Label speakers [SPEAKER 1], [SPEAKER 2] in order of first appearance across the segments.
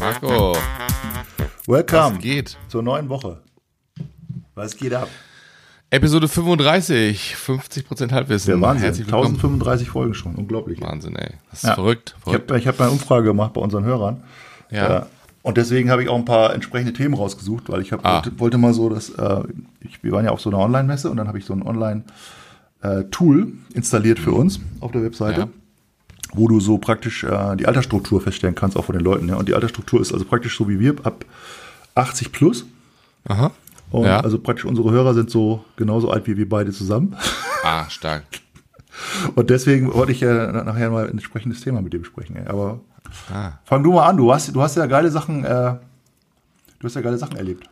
[SPEAKER 1] Marco,
[SPEAKER 2] Welcome
[SPEAKER 1] was geht?
[SPEAKER 2] zur neuen Woche. Was geht ab?
[SPEAKER 1] Episode 35, 50% Halbwissen.
[SPEAKER 2] Der Wahnsinn.
[SPEAKER 1] Herzlich willkommen.
[SPEAKER 2] 1035 Folgen schon. Unglaublich.
[SPEAKER 1] Wahnsinn, ey. Das ist
[SPEAKER 2] Ja.
[SPEAKER 1] verrückt.
[SPEAKER 2] Ich
[SPEAKER 1] verrückt.
[SPEAKER 2] habe ich hab mal eine Umfrage gemacht bei unseren Hörern.
[SPEAKER 1] Ja.
[SPEAKER 2] Äh, Und deswegen habe ich auch ein paar entsprechende Themen rausgesucht, weil ich hab,
[SPEAKER 1] Ah.
[SPEAKER 2] wollte, wollte mal so, dass äh, ich, wir waren ja auf so einer Online-Messe und dann habe ich so ein Online-Tool installiert für uns auf der Webseite,
[SPEAKER 1] Ja.
[SPEAKER 2] wo du so praktisch äh, die Altersstruktur feststellen kannst, auch von den Leuten. Ja? Und die Altersstruktur ist also praktisch so wie wir ab 80 plus.
[SPEAKER 1] Aha.
[SPEAKER 2] Und
[SPEAKER 1] Ja.
[SPEAKER 2] also praktisch unsere Hörer sind so genauso alt wie wir beide zusammen.
[SPEAKER 1] Ah, stark.
[SPEAKER 2] Und deswegen wollte ich ja nachher mal ein entsprechendes Thema mit dir besprechen. Aber
[SPEAKER 1] Ah.
[SPEAKER 2] fang du mal an. Du hast, du hast ja geile Sachen, äh, du hast ja geile Sachen erlebt.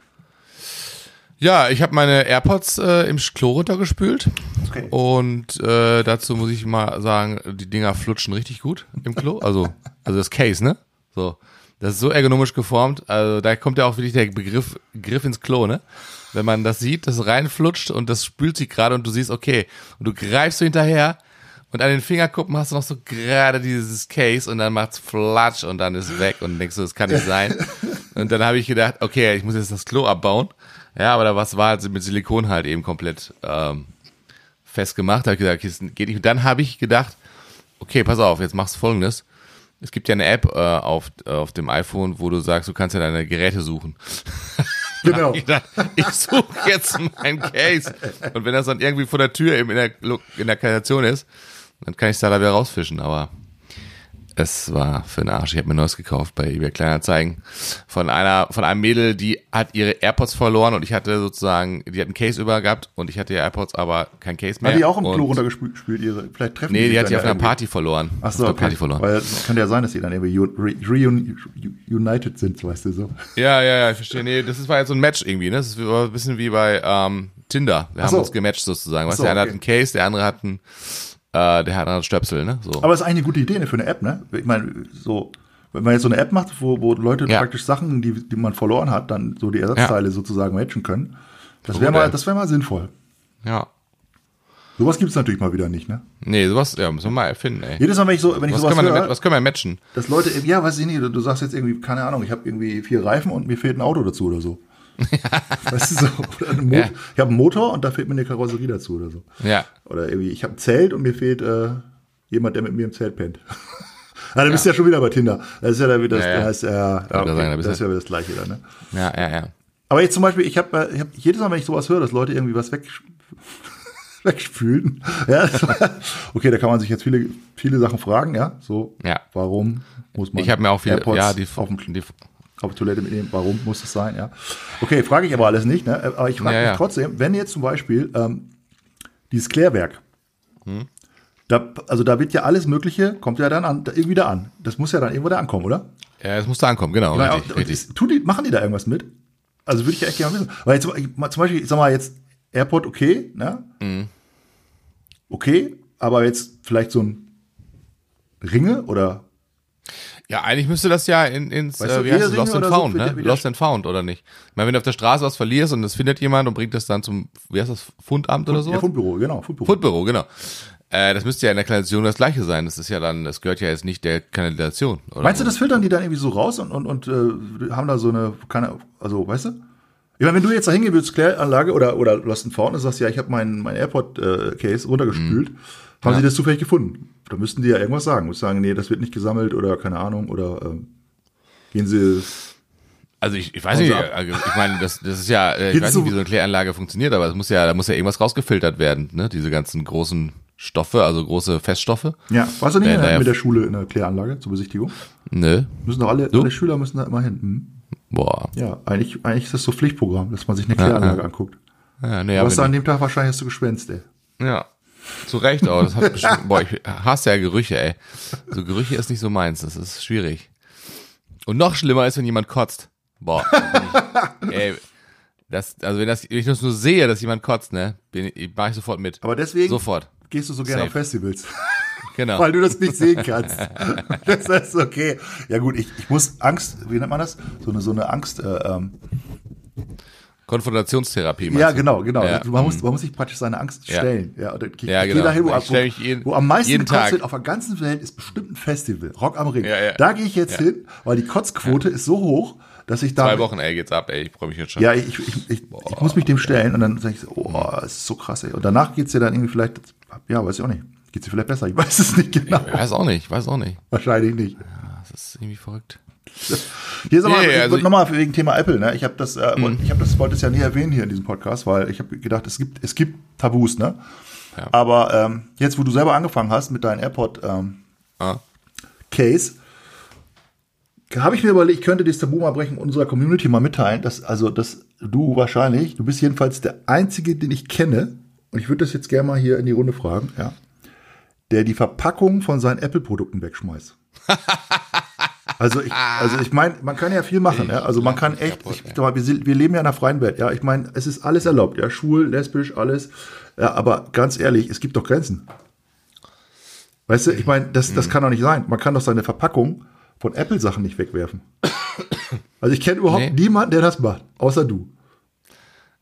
[SPEAKER 1] Ja, ich habe meine AirPods äh, im Klo runtergespült.
[SPEAKER 2] Okay.
[SPEAKER 1] Und äh, dazu muss ich mal sagen, die Dinger flutschen richtig gut im Klo. Also, also das Case, ne? So. Das ist so ergonomisch geformt. Also da kommt ja auch wirklich der Begriff Griff ins Klo, ne? Wenn man das sieht, das reinflutscht und das spült sich gerade und du siehst, okay, und du greifst so hinterher und an den Fingerkuppen hast du noch so gerade dieses Case und dann macht's flatsch und dann ist weg und denkst du, das kann nicht sein. Und dann habe ich gedacht, okay, ich muss jetzt das Klo abbauen. Ja, aber da was war halt mit Silikon halt eben komplett ähm, festgemacht. Da habe ich gesagt, okay, das geht nicht. Und dann habe ich gedacht, okay, pass auf, jetzt machst du folgendes. Es gibt ja eine App äh, auf, äh, auf dem iPhone, wo du sagst, du kannst ja deine Geräte suchen.
[SPEAKER 2] Genau.
[SPEAKER 1] Ich ich suche jetzt mein Case. Und wenn das dann irgendwie vor der Tür eben in der, in der Kanalisation ist, dann kann ich es da wieder rausfischen. Aber es war für den Arsch. Ich habe mir ein neues gekauft bei eBay Kleinanzeigen von einer, von einem Mädel, die hat ihre AirPods verloren und ich hatte sozusagen, die hat einen Case über gehabt und ich hatte ihre AirPods, aber kein Case mehr.
[SPEAKER 2] Hat die auch im Klo runtergespült, ihre, vielleicht treffen
[SPEAKER 1] Nee,
[SPEAKER 2] sich
[SPEAKER 1] die hat die auf einer. Party verloren.
[SPEAKER 2] Ach so,
[SPEAKER 1] auf
[SPEAKER 2] okay.
[SPEAKER 1] Party verloren.
[SPEAKER 2] Weil es kann ja sein, dass die dann irgendwie re- reun- united sind, weißt du so.
[SPEAKER 1] Ja, ja, ja, ich verstehe. Nee, das ist- war jetzt so ein Match irgendwie, ne? Das ist ein bisschen wie bei ähm, Tinder. Wir
[SPEAKER 2] Ach
[SPEAKER 1] haben
[SPEAKER 2] so.
[SPEAKER 1] uns gematcht sozusagen. Weißt
[SPEAKER 2] so,
[SPEAKER 1] der eine
[SPEAKER 2] okay.
[SPEAKER 1] hat einen Case, der andere hat einen, äh, der hat einen Stöpsel, ne? So.
[SPEAKER 2] Aber es ist eigentlich eine gute Idee ne, für eine App, ne? Ich meine, so, wenn man jetzt so eine App macht, wo, wo Leute
[SPEAKER 1] Ja.
[SPEAKER 2] praktisch Sachen, die, die man verloren hat, dann so die Ersatzteile sozusagen matchen können. Das wäre mal, das wäre mal sinnvoll.
[SPEAKER 1] Ja.
[SPEAKER 2] Sowas gibt es natürlich mal wieder nicht, ne?
[SPEAKER 1] Nee, sowas, ja, müssen wir mal erfinden, ey.
[SPEAKER 2] Jedes Mal, wenn ich so, wenn ich
[SPEAKER 1] Was
[SPEAKER 2] sowas
[SPEAKER 1] können, wir,
[SPEAKER 2] höre,
[SPEAKER 1] was können wir matchen?
[SPEAKER 2] dass Leute, ja, weiß ich nicht, du, du sagst jetzt irgendwie, keine Ahnung, ich habe irgendwie vier Reifen und mir fehlt ein Auto dazu oder so. weißt du so? Oder ein Mo
[SPEAKER 1] Ja.
[SPEAKER 2] Ich habe einen Motor und da fehlt mir eine Karosserie dazu oder so.
[SPEAKER 1] Ja.
[SPEAKER 2] Oder irgendwie, ich habe ein Zelt und mir fehlt äh, jemand, der mit mir im Zelt pennt. ah, dann bist du ja schon wieder bei Tinder. Das ist ja dann wieder das,
[SPEAKER 1] Ja,
[SPEAKER 2] ist, ja, okay,
[SPEAKER 1] sagen, da
[SPEAKER 2] das ist ja wieder das Gleiche dann, ne?
[SPEAKER 1] Ja, ja, ja.
[SPEAKER 2] Aber jetzt zum Beispiel, ich habe ich hab, jedes Mal, wenn ich sowas höre, dass Leute irgendwie was weg, wegspülen. Ja, okay, da kann man sich jetzt viele, viele Sachen fragen, ja. So,
[SPEAKER 1] Ja.
[SPEAKER 2] warum muss man
[SPEAKER 1] Ich habe mir auch viele,
[SPEAKER 2] AirPods
[SPEAKER 1] ja, die,
[SPEAKER 2] auf, dem,
[SPEAKER 1] die,
[SPEAKER 2] auf Toilette mitnehmen? Warum muss das sein, ja? Okay, frage ich aber alles nicht, ne? Aber ich frage
[SPEAKER 1] Ja,
[SPEAKER 2] mich
[SPEAKER 1] ja.
[SPEAKER 2] trotzdem, wenn jetzt zum Beispiel ähm, dieses Klärwerk,
[SPEAKER 1] Hm?
[SPEAKER 2] da, also da wird ja alles Mögliche, kommt ja dann an, da irgendwie da an. Das muss ja dann irgendwo da ankommen, oder?
[SPEAKER 1] ja, es musste ankommen, genau,
[SPEAKER 2] Weil
[SPEAKER 1] richtig, richtig.
[SPEAKER 2] ist- tun die, machen die da irgendwas mit? Also würde ich ja echt gerne wissen. Weil jetzt zum Beispiel, ich sag mal jetzt AirPod okay, ne?
[SPEAKER 1] Mhm.
[SPEAKER 2] Okay, aber jetzt vielleicht so ein Ringe oder
[SPEAKER 1] Ja, eigentlich müsste das ja in, ins,
[SPEAKER 2] Weißt
[SPEAKER 1] äh, wie heißt es, Lost and
[SPEAKER 2] so
[SPEAKER 1] Found,
[SPEAKER 2] wird
[SPEAKER 1] ne?
[SPEAKER 2] wieder-
[SPEAKER 1] Lost and Found, oder nicht? Ich meine, wenn du auf der Straße was verlierst und das findet jemand und bringt das dann zum, wie heißt das, Fundamt oder so?
[SPEAKER 2] ja, Fundbüro, genau, Fundbüro.
[SPEAKER 1] Fundbüro, genau. Äh, das müsste ja in der Kanalisation das gleiche sein. Das ist ja dann, das gehört ja jetzt nicht der Kanalisation. Oder
[SPEAKER 2] Meinst du,
[SPEAKER 1] so.
[SPEAKER 2] das filtern die dann irgendwie so raus und, und, und äh, haben da so eine, keine, also weißt du? Ich meine, wenn du jetzt da hingehen würdest, Kläranlage oder, oder Lost and Found und sagst, ja, ich habe mein, mein AirPod-Case runtergespült, haben.
[SPEAKER 1] Ja.
[SPEAKER 2] sie das zufällig gefunden? Da müssten die ja irgendwas sagen. Müssen sagen, nee, das wird nicht gesammelt oder keine Ahnung oder ähm, gehen sie
[SPEAKER 1] Also ich, ich weiß nicht, also ich meine, das, das ist ja, äh, ich weiß
[SPEAKER 2] so-
[SPEAKER 1] nicht, wie so eine Kläranlage funktioniert, aber es muss ja, da muss ja irgendwas rausgefiltert werden, ne? Diese ganzen großen Stoffe, also große Feststoffe.
[SPEAKER 2] Ja, warst du nicht
[SPEAKER 1] Wenn ja-
[SPEAKER 2] mit der Schule in der Kläranlage zur Besichtigung?
[SPEAKER 1] Nö.
[SPEAKER 2] Müssen doch alle,
[SPEAKER 1] Du?
[SPEAKER 2] alle Schüler müssen da immer hin. Hm?
[SPEAKER 1] Boah.
[SPEAKER 2] Ja, eigentlich, eigentlich ist das so Pflichtprogramm, dass man sich eine Kläranlage
[SPEAKER 1] ja.
[SPEAKER 2] anguckt.
[SPEAKER 1] Ja, nee,
[SPEAKER 2] Du hast an dem Tag wahrscheinlich hast du geschwänzt, ey.
[SPEAKER 1] ja. Zu Recht auch. Das hat bestimmt, boah, ich hasse ja Gerüche, ey. So Gerüche ist nicht so meins. Das ist schwierig. Und noch schlimmer ist, wenn jemand kotzt. Boah. ich, ey, das, also wenn das, wenn ich das nur sehe, dass jemand kotzt, ne, bin ich, mach ich sofort mit.
[SPEAKER 2] Aber deswegen
[SPEAKER 1] Sofort.
[SPEAKER 2] gehst du so gerne auf Festivals.
[SPEAKER 1] Genau.
[SPEAKER 2] weil du das nicht sehen kannst. das ist okay. Ja gut, ich, ich muss Angst, wie nennt man das? So eine, so eine Angst, äh, ähm,
[SPEAKER 1] Konfrontationstherapie.
[SPEAKER 2] Ja, genau, genau.
[SPEAKER 1] Ja.
[SPEAKER 2] Man, muss, man muss sich praktisch seine Angst
[SPEAKER 1] Ja.
[SPEAKER 2] stellen. Ja, und dann geh,
[SPEAKER 1] Ja, genau.
[SPEAKER 2] dahin, wo,
[SPEAKER 1] Ich mich
[SPEAKER 2] wo,
[SPEAKER 1] jeden-
[SPEAKER 2] wo am meisten gekotzt wird auf der ganzen Welt ist bestimmt ein Festival, Rock am Ring.
[SPEAKER 1] Ja, ja.
[SPEAKER 2] Da gehe ich jetzt
[SPEAKER 1] Ja.
[SPEAKER 2] hin, weil die Kotzquote ist so hoch, dass ich da
[SPEAKER 1] Zwei Wochen, ey, geht's ab, ey, ich freue mich jetzt schon.
[SPEAKER 2] Ja, ich, ich, ich, ich muss mich dem stellen und dann sage ich so, oh, das ist so krass, ey. Und danach geht's dir dann irgendwie vielleicht, ja, weiß ich auch nicht. Geht's dir vielleicht besser? Ich weiß es nicht genau.
[SPEAKER 1] Ich weiß auch nicht, ich weiß auch nicht.
[SPEAKER 2] Wahrscheinlich nicht.
[SPEAKER 1] Das ist irgendwie verrückt.
[SPEAKER 2] Hier mal,
[SPEAKER 1] Nee,
[SPEAKER 2] ich
[SPEAKER 1] also
[SPEAKER 2] nochmal wegen Thema Apple, ne? Ich habe das, äh, wollte- ich habe das wollte es ja nie erwähnen hier in diesem Podcast, weil ich habe gedacht, es gibt, es gibt Tabus, ne?
[SPEAKER 1] Ja.
[SPEAKER 2] Aber ähm, jetzt, wo du selber angefangen hast mit deinem AirPod ähm,
[SPEAKER 1] Ah.
[SPEAKER 2] Case, habe ich mir überlegt, ich könnte das Tabu mal brechen und unserer Community mal mitteilen, dass also dass du wahrscheinlich, du bist jedenfalls der einzige, den ich kenne, und ich würde das jetzt gerne mal hier in die Runde fragen, ja, der die Verpackung von seinen Apple-Produkten wegschmeißt. Also ich, also ich meine, man kann ja viel machen, ja. Also man kann echt, ich, mal, wir, wir leben ja in einer freien Welt, ja. Ich meine, es ist alles erlaubt, ja, schwul, lesbisch, alles. Ja, aber ganz ehrlich, es gibt doch Grenzen. Weißt du, ich meine, das,
[SPEAKER 1] Mhm.
[SPEAKER 2] das kann doch nicht sein. Man kann doch seine Verpackung von Apple-Sachen nicht wegwerfen. Also ich kenne überhaupt
[SPEAKER 1] Nee.
[SPEAKER 2] niemanden, der das macht, außer du.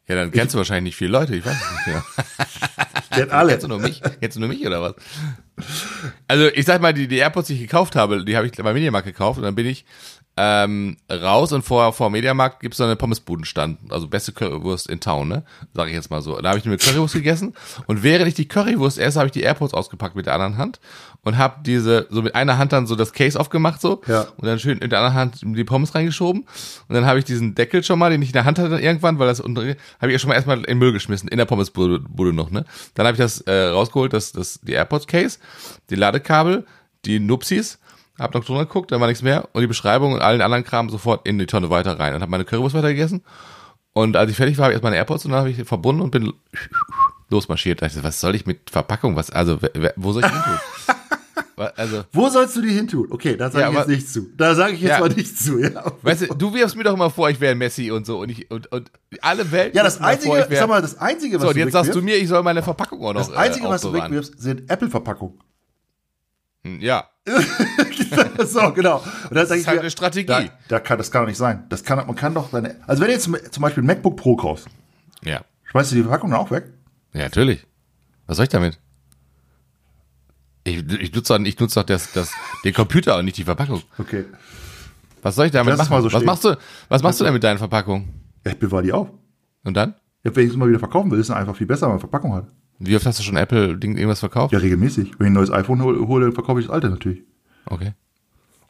[SPEAKER 1] Ja, dann kennst du wahrscheinlich nicht viele Leute, ich weiß es nicht.
[SPEAKER 2] Ich kenne alle.
[SPEAKER 1] Kennst du nur mich? Kennst du nur mich oder was? Also ich sag mal, die, die AirPods, die ich gekauft habe, die habe ich bei Mediamarkt gekauft und dann bin ich ähm, raus und vor, vor Mediamarkt gibt's so eine Pommesbudenstand, also beste Currywurst in Town, ne? Sag ich jetzt mal so. Da habe ich eine Currywurst gegessen und während ich die Currywurst esse, habe ich die AirPods ausgepackt mit der anderen Hand und habe diese so mit einer Hand dann so das Case aufgemacht so
[SPEAKER 2] Ja.
[SPEAKER 1] und dann schön in der anderen Hand die Pommes reingeschoben und dann habe ich diesen Deckel schon mal, den ich in der Hand hatte irgendwann, weil das unter habe ich ja schon mal erstmal in den Müll geschmissen in der Pommesbude Bude noch, ne? Dann habe ich das äh, rausgeholt, das das die AirPods Case, die Ladekabel, die Nupsis hab noch drunter geguckt, dann war nichts mehr und die Beschreibung und allen anderen Kram sofort in die Tonne weiter rein und habe meine Currywurst weiter gegessen. Und als ich fertig war, habe ich erst meine AirPods und dann habe ich verbunden und bin losmarschiert. Da dachte was soll ich mit Verpackung? Was, also, wo soll ich hin tun? Also,
[SPEAKER 2] Wo sollst du die hin tun? Okay, da sage
[SPEAKER 1] Ja,
[SPEAKER 2] ich jetzt nichts zu. Da sage ich jetzt
[SPEAKER 1] Ja.
[SPEAKER 2] mal nichts zu. Ja.
[SPEAKER 1] weißt du, du wirfst mir doch immer vor, ich wäre Messi und so und ich und, und alle Welt.
[SPEAKER 2] Ja, das einzige,
[SPEAKER 1] vor, ich
[SPEAKER 2] sag mal, das einzige, was
[SPEAKER 1] so,
[SPEAKER 2] du
[SPEAKER 1] jetzt sagst du mir, ich soll meine Verpackung auch noch
[SPEAKER 2] das einzige,
[SPEAKER 1] äh,
[SPEAKER 2] was du wegwirfst, sind Apple-Verpackungen.
[SPEAKER 1] Hm, Ja,
[SPEAKER 2] so, genau. Und sag
[SPEAKER 1] ist halt
[SPEAKER 2] mir,
[SPEAKER 1] eine Strategie.
[SPEAKER 2] Da, da kann, das kann doch nicht sein. Das kann, man kann doch seine, also wenn du jetzt zum Beispiel ein MacBook Pro kaufst,
[SPEAKER 1] ja,
[SPEAKER 2] schmeißt du die Verpackung dann auch weg?
[SPEAKER 1] ja, natürlich. Was soll ich damit? Ich, ich nutze doch, ich nutze doch das, das, den Computer und nicht die Verpackung.
[SPEAKER 2] Okay.
[SPEAKER 1] Was soll ich damit machen?
[SPEAKER 2] mal so
[SPEAKER 1] was machst du, was machst du denn mit deinen Verpackungen?
[SPEAKER 2] Ich bewahre die auf.
[SPEAKER 1] Und dann?
[SPEAKER 2] Ja, wenn ich es mal wieder verkaufen will, ist es einfach viel besser, wenn man Verpackung hat.
[SPEAKER 1] Wie oft hast du schon Apple Ding irgendwas verkauft?
[SPEAKER 2] Ja, regelmäßig. Wenn ich ein neues iPhone hole, verkaufe ich das alte natürlich.
[SPEAKER 1] Okay.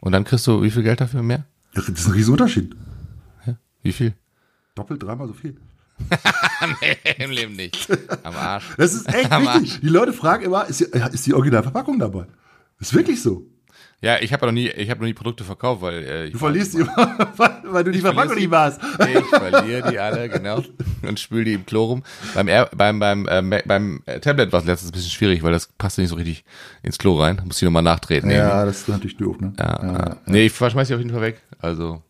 [SPEAKER 1] Und dann kriegst du wie viel Geld dafür mehr?
[SPEAKER 2] Ja, das ist ein Riesenunterschied.
[SPEAKER 1] Wie viel?
[SPEAKER 2] Doppelt, dreimal so viel.
[SPEAKER 1] nee, im Leben nicht. Am Arsch.
[SPEAKER 2] Das ist echt wichtig. Die Leute fragen immer, ist die, ist die Originalverpackung dabei? Das ist wirklich so.
[SPEAKER 1] Ja, ich habe ja noch nie, ich habe noch nie Produkte verkauft, weil äh, ich,
[SPEAKER 2] Du verlierst die immer, weil, weil du die Verpackung nicht warst.
[SPEAKER 1] ich verliere die alle genau und spül die im Klo rum. Beim Air, beim beim äh, beim äh, Tablet war es letztens ein bisschen schwierig, weil das passte nicht so richtig ins Klo rein. Muss ich nochmal nachtreten. irgendwie.
[SPEAKER 2] Ja, das ist natürlich doof, ne?
[SPEAKER 1] Ja, ja. Nee, ich schmeiß die auf jeden Fall weg. Also,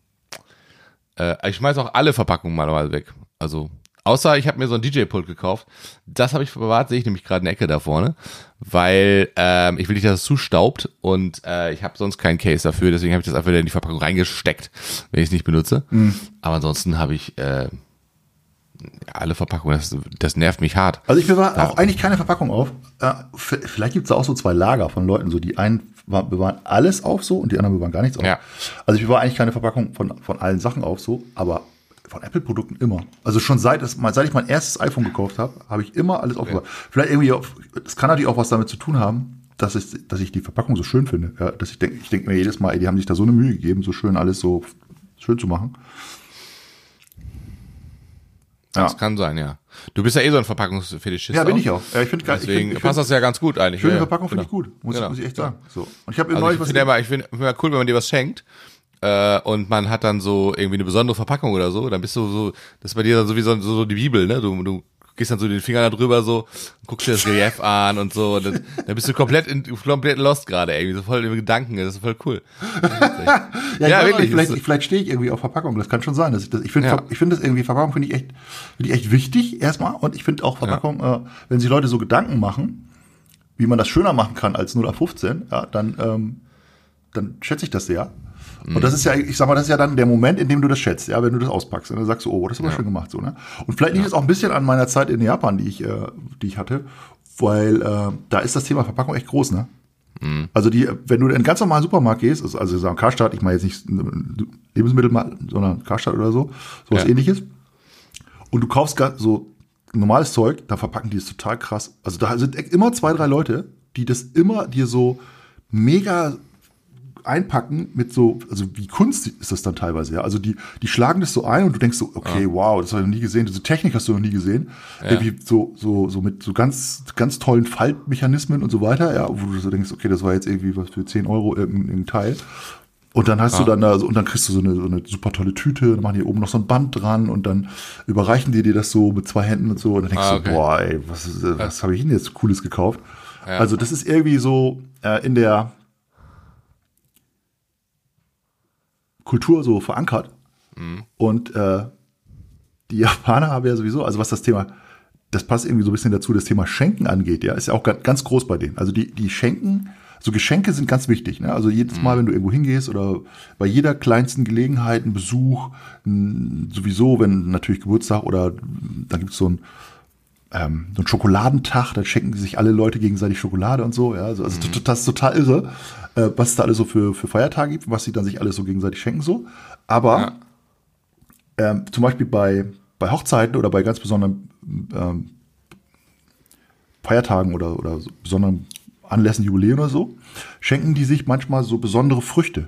[SPEAKER 1] äh, ich schmeiß auch alle Verpackungen mal weg. Also, außer ich habe mir so ein DJ-Pult gekauft. Das habe ich bewahrt, sehe ich nämlich gerade in der Ecke da vorne. Weil ähm, ich will nicht, dass es zustaubt und äh, ich habe sonst keinen Case dafür. Deswegen habe ich das einfach wieder in die Verpackung reingesteckt, wenn ich es nicht benutze. Aber ansonsten habe ich äh, alle Verpackungen. Das, das nervt mich hart.
[SPEAKER 2] Also ich bewahre auch eigentlich keine Verpackung auf. Äh, vielleicht gibt es auch so zwei Lager von Leuten, so die einen wa- bewahren alles auf so und die anderen bewahren gar nichts auf.
[SPEAKER 1] Ja.
[SPEAKER 2] Also ich bewahre eigentlich keine Verpackung von, von allen Sachen auf so, aber von Apple-Produkten immer. Also schon seit, es, seit ich mein erstes iPhone gekauft habe, habe ich immer alles aufbewahrt. Vielleicht irgendwie, das kann natürlich auch was damit zu tun haben, dass ich, dass ich die Verpackung so schön finde. Ja, dass ich denke, ich denke mir jedes Mal, ey, die haben sich da so eine Mühe gegeben, so schön alles so schön zu machen.
[SPEAKER 1] Das kann sein, ja. Du bist ja eh so ein Verpackungsfetischist.
[SPEAKER 2] Ja, bin ich auch. Ja, ich finde ich
[SPEAKER 1] Deswegen
[SPEAKER 2] find, ich
[SPEAKER 1] passt
[SPEAKER 2] find,
[SPEAKER 1] das ja ganz gut eigentlich.
[SPEAKER 2] schöne
[SPEAKER 1] ja,
[SPEAKER 2] Verpackung finde
[SPEAKER 1] genau.
[SPEAKER 2] ich gut, muss,
[SPEAKER 1] Genau.
[SPEAKER 2] muss ich echt sagen. So. Und ich habe
[SPEAKER 1] Also
[SPEAKER 2] neulich
[SPEAKER 1] ich
[SPEAKER 2] was
[SPEAKER 1] finde immer, ich finde immer cool, wenn man dir was schenkt äh, und man hat dann so irgendwie eine besondere Verpackung oder so, dann bist du so, das ist bei dir dann so wie so, so, die Bibel, ne? Du, du gehst dann so den Finger da drüber so, guckst dir das Relief an und so, und dann, dann bist du komplett in, komplett lost gerade irgendwie, so voll im Gedanken, das ist voll cool.
[SPEAKER 2] Ja,
[SPEAKER 1] Ja, wirklich,
[SPEAKER 2] vielleicht,
[SPEAKER 1] das ist-
[SPEAKER 2] vielleicht stehe ich irgendwie auf Verpackung. Das kann schon sein. Dass ich, das, ich finde,
[SPEAKER 1] Ja.
[SPEAKER 2] Ich finde das irgendwie Verpackung finde ich echt, finde ich echt wichtig erstmal. Und ich finde auch Verpackung, äh, wenn sich Leute so Gedanken machen, wie man das schöner machen kann als 0 auf 15, ja, dann, ähm, dann schätze ich das sehr. Und das ist ja, ich sag mal, das ist ja dann der Moment, in dem du das schätzt, ja, wenn du das auspackst. Und dann sagst du, oh, das ist aber schön gemacht, so, ne? Und vielleicht liegt es auch ein bisschen an meiner Zeit in Japan, die ich, äh, die ich hatte, weil äh, da ist das Thema Verpackung echt groß, ne? Also die, wenn du in einen ganz normalen Supermarkt gehst, also, also sagen Karstadt, ich meine jetzt nicht Lebensmittel, sondern Karstadt oder so, sowas
[SPEAKER 1] Ja.
[SPEAKER 2] ähnliches. Und du kaufst so normales Zeug, da verpacken die es total krass. Also da sind immer zwei, drei Leute, die das immer dir so mega einpacken mit so, also wie Kunst ist das dann teilweise, ja. Also die, die schlagen das so ein und du denkst so, okay, wow, das habe ich noch nie gesehen, diese Technik hast du noch nie gesehen. Irgendwie so, so, so mit so ganz, ganz tollen Faltmechanismen und so weiter, ja, wo du so denkst, okay, das war jetzt irgendwie was für 10 Euro irgendein, Teil. Und dann hast du dann da, und dann kriegst du so eine, so eine super tolle Tüte, dann machen die oben noch so ein Band dran und dann überreichen die dir das so mit zwei Händen und so. Und dann denkst
[SPEAKER 1] Ah,
[SPEAKER 2] du,
[SPEAKER 1] okay.
[SPEAKER 2] boah, ey, was, was habe ich denn jetzt Cooles gekauft?
[SPEAKER 1] Ja.
[SPEAKER 2] Also das ist irgendwie so äh, in der Kultur so verankert. Und äh, die Japaner haben ja sowieso, also was das Thema, das passt irgendwie so ein bisschen dazu, das Thema Schenken angeht, ja, ist ja auch ganz, groß bei denen. Also die, die schenken, so Geschenke sind ganz wichtig. Ne? Also jedes Mal, wenn du irgendwo hingehst oder bei jeder kleinsten Gelegenheit, ein Besuch, sowieso, wenn natürlich Geburtstag oder dann gibt es so ein ähm, so ein Schokoladentag, da schenken sich alle Leute gegenseitig Schokolade und so. Ja, also, also
[SPEAKER 1] Mhm.
[SPEAKER 2] das ist total irre, äh, was es da alles so für, für Feiertage gibt, was sie dann sich alles so gegenseitig schenken so. Aber
[SPEAKER 1] Ja.
[SPEAKER 2] ähm, zum Beispiel bei, bei Hochzeiten oder bei ganz besonderen ähm, Feiertagen oder, oder so besonderen Anlässen, Jubiläen oder so, schenken die sich manchmal so besondere Früchte.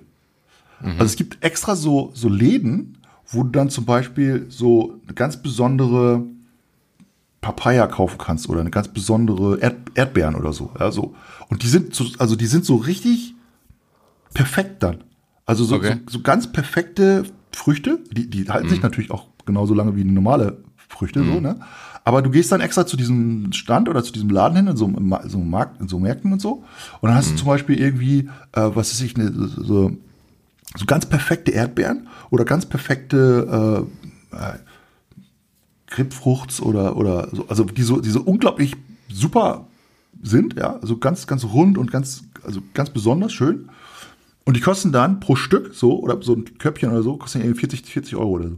[SPEAKER 2] Also es gibt extra so, so Läden, wo du dann zum Beispiel so eine ganz besondere Papaya kaufen kannst oder eine ganz besondere Erd Erdbeeren oder so. Ja, so. Und die sind so, also die sind so richtig perfekt dann. Also so,
[SPEAKER 1] Okay.
[SPEAKER 2] so, so ganz perfekte Früchte, die, die halten sich natürlich auch genauso lange wie normale Früchte, so, ne? Aber du gehst dann extra zu diesem Stand oder zu diesem Laden hin, in so, Ma- so, einem Markt, in so Märkten und so. Und dann hast du zum Beispiel irgendwie, äh, was weiß ich, ne, so, so ganz perfekte Erdbeeren oder ganz perfekte äh, äh, Grapefruchts oder, oder so, also die so, die so unglaublich super sind, ja, also ganz, ganz rund und ganz, also ganz besonders schön. Und die kosten dann pro Stück so, oder so ein Köpfchen oder so, kosten irgendwie 40, 40 Euro oder so.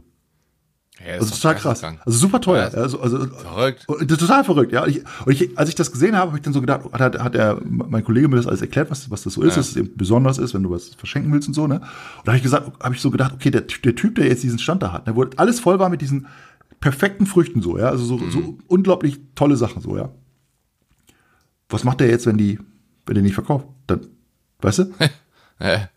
[SPEAKER 1] Ja,
[SPEAKER 2] Also total krass.
[SPEAKER 1] geisteskrank.
[SPEAKER 2] Also super teuer.
[SPEAKER 1] Ja,
[SPEAKER 2] also, also,
[SPEAKER 1] Verrückt.
[SPEAKER 2] das ist total verrückt, ja. Und ich, und ich, als ich das gesehen habe, habe ich dann so gedacht, hat, hat er, mein Kollege mir das alles erklärt, was, was das so ist,
[SPEAKER 1] Ja.
[SPEAKER 2] dass es eben besonders ist, wenn du was verschenken willst und so, ne? Und da habe ich gesagt, habe ich so gedacht, okay, der, der Typ, der jetzt diesen Stand da hat, der wurde alles voll war mit diesen perfekten Früchten so, ja. Also so,
[SPEAKER 1] Mhm.
[SPEAKER 2] so unglaublich tolle Sachen so, ja. Was macht der jetzt, wenn die, wenn der nicht verkauft? Dann, weißt du?
[SPEAKER 1] Ja.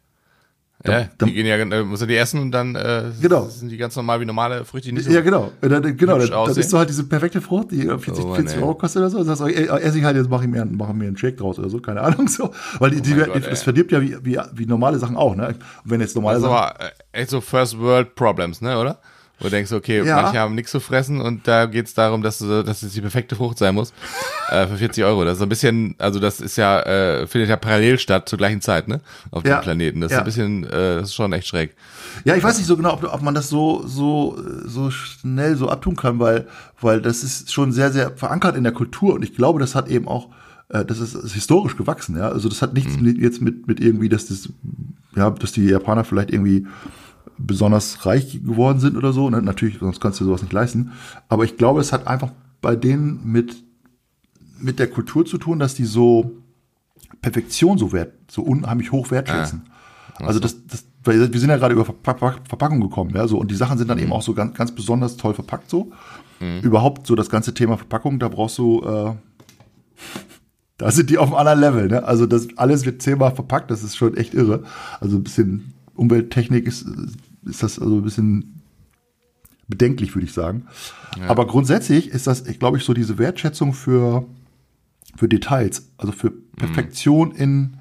[SPEAKER 1] Ja,
[SPEAKER 2] dann-
[SPEAKER 1] die gehen ja, äh, muss er die essen und dann äh,
[SPEAKER 2] Genau.
[SPEAKER 1] sind die ganz normal wie normale Früchte, die nicht so
[SPEAKER 2] Ja, genau. Und Dann, genau, dann, dann ist so halt diese perfekte Frucht, die 40,
[SPEAKER 1] Oh Mann,
[SPEAKER 2] 40
[SPEAKER 1] ey.
[SPEAKER 2] Euro kostet oder so. Und sagst du, ey, ess ich halt, jetzt mache ich, mir einen- mach ich mir einen Shake draus oder so, keine Ahnung. so. Weil die, die,
[SPEAKER 1] Oh mein Gott,
[SPEAKER 2] das verdirbt ja wie, wie, wie normale Sachen auch. Ne? Und wenn jetzt normale
[SPEAKER 1] Das ist
[SPEAKER 2] Sachen.
[SPEAKER 1] aber äh, echt so First World Problems, ne, oder? Wo du denkst, okay,
[SPEAKER 2] Ja.
[SPEAKER 1] manche haben nichts zu fressen und da geht's darum, dass, du, dass es die perfekte Frucht sein muss. äh, für 40 Euro. Das ist ein bisschen, also das ist ja, äh, findet ja parallel statt zur gleichen Zeit, ne? Auf
[SPEAKER 2] Ja.
[SPEAKER 1] dem Planeten. Das ist
[SPEAKER 2] Ja.
[SPEAKER 1] ein bisschen, äh, das ist schon echt schräg.
[SPEAKER 2] Ja, ich weiß nicht so genau, ob, ob man das so, so, so schnell so abtun kann, weil, weil das ist schon sehr, sehr verankert in der Kultur und ich glaube, das hat eben auch, äh, das ist, ist historisch gewachsen, ja. Also das hat nichts mit, jetzt mit, mit irgendwie, dass das, ja, dass die Japaner vielleicht irgendwie besonders reich geworden sind oder so. Ne? Natürlich, sonst kannst du sowas nicht leisten. Aber ich glaube, es hat einfach bei denen mit, mit der Kultur zu tun, dass die so Perfektion so wert, so unheimlich hoch wertschätzen. Also das, das, weil wir sind ja gerade über Verpack Verpack- Verpackung gekommen, ja, so und die Sachen sind dann eben auch so ganz, ganz besonders toll verpackt so. Überhaupt so das ganze Thema Verpackung, da brauchst du, äh, da sind die auf einem anderen Level, ne? Also das alles wird zehnmal verpackt, das ist schon echt irre. Also ein bisschen Umwelttechnik ist, ist das also ein bisschen bedenklich, würde ich sagen. Aber grundsätzlich ist das, ich glaube ich, so diese Wertschätzung für, für Details, also für Perfektion in,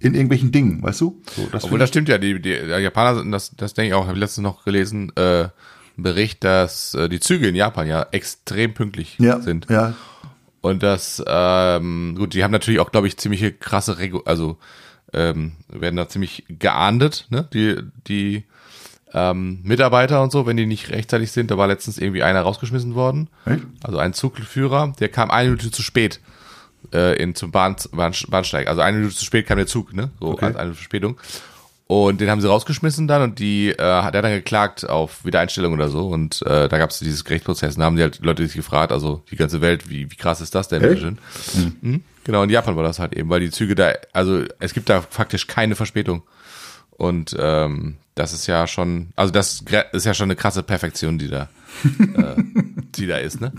[SPEAKER 2] in irgendwelchen Dingen, weißt du? So, das
[SPEAKER 1] Obwohl, das stimmt ja, die, die Japaner, sind- das, das denke ich auch, habe ich letztens noch gelesen, äh, Bericht, dass äh, die Züge in Japan ja extrem pünktlich
[SPEAKER 2] ich- ja,
[SPEAKER 1] sind.
[SPEAKER 2] ja,
[SPEAKER 1] Und das, ähm, gut, die haben natürlich auch, glaube ich, ziemliche krasse Regu also ähm, werden da ziemlich geahndet, ne? Die, die ähm, Mitarbeiter und so, wenn die nicht rechtzeitig sind. Da war letztens irgendwie einer rausgeschmissen worden.
[SPEAKER 2] Echt?
[SPEAKER 1] Also ein Zugführer, der kam eine Minute zu spät äh, in zum Bahn, Bahn, Bahnsteig. Also eine Minute zu spät kam der Zug, ne? So
[SPEAKER 2] Okay.
[SPEAKER 1] eine Verspätung. Und den haben sie rausgeschmissen dann und die äh, hat er dann geklagt auf Wiedereinstellung oder so. Und äh, da gab es dieses Gerichtsprozess. Und da haben die halt Leute sich gefragt, also die ganze Welt, wie, wie krass ist das denn? Schön. Mhm. Genau, in Japan war das halt eben, weil die Züge da, also es gibt da faktisch keine Verspätung. Und ähm, das ist ja schon, also das ist ja schon eine krasse Perfektion, die da, äh, die da ist, ne?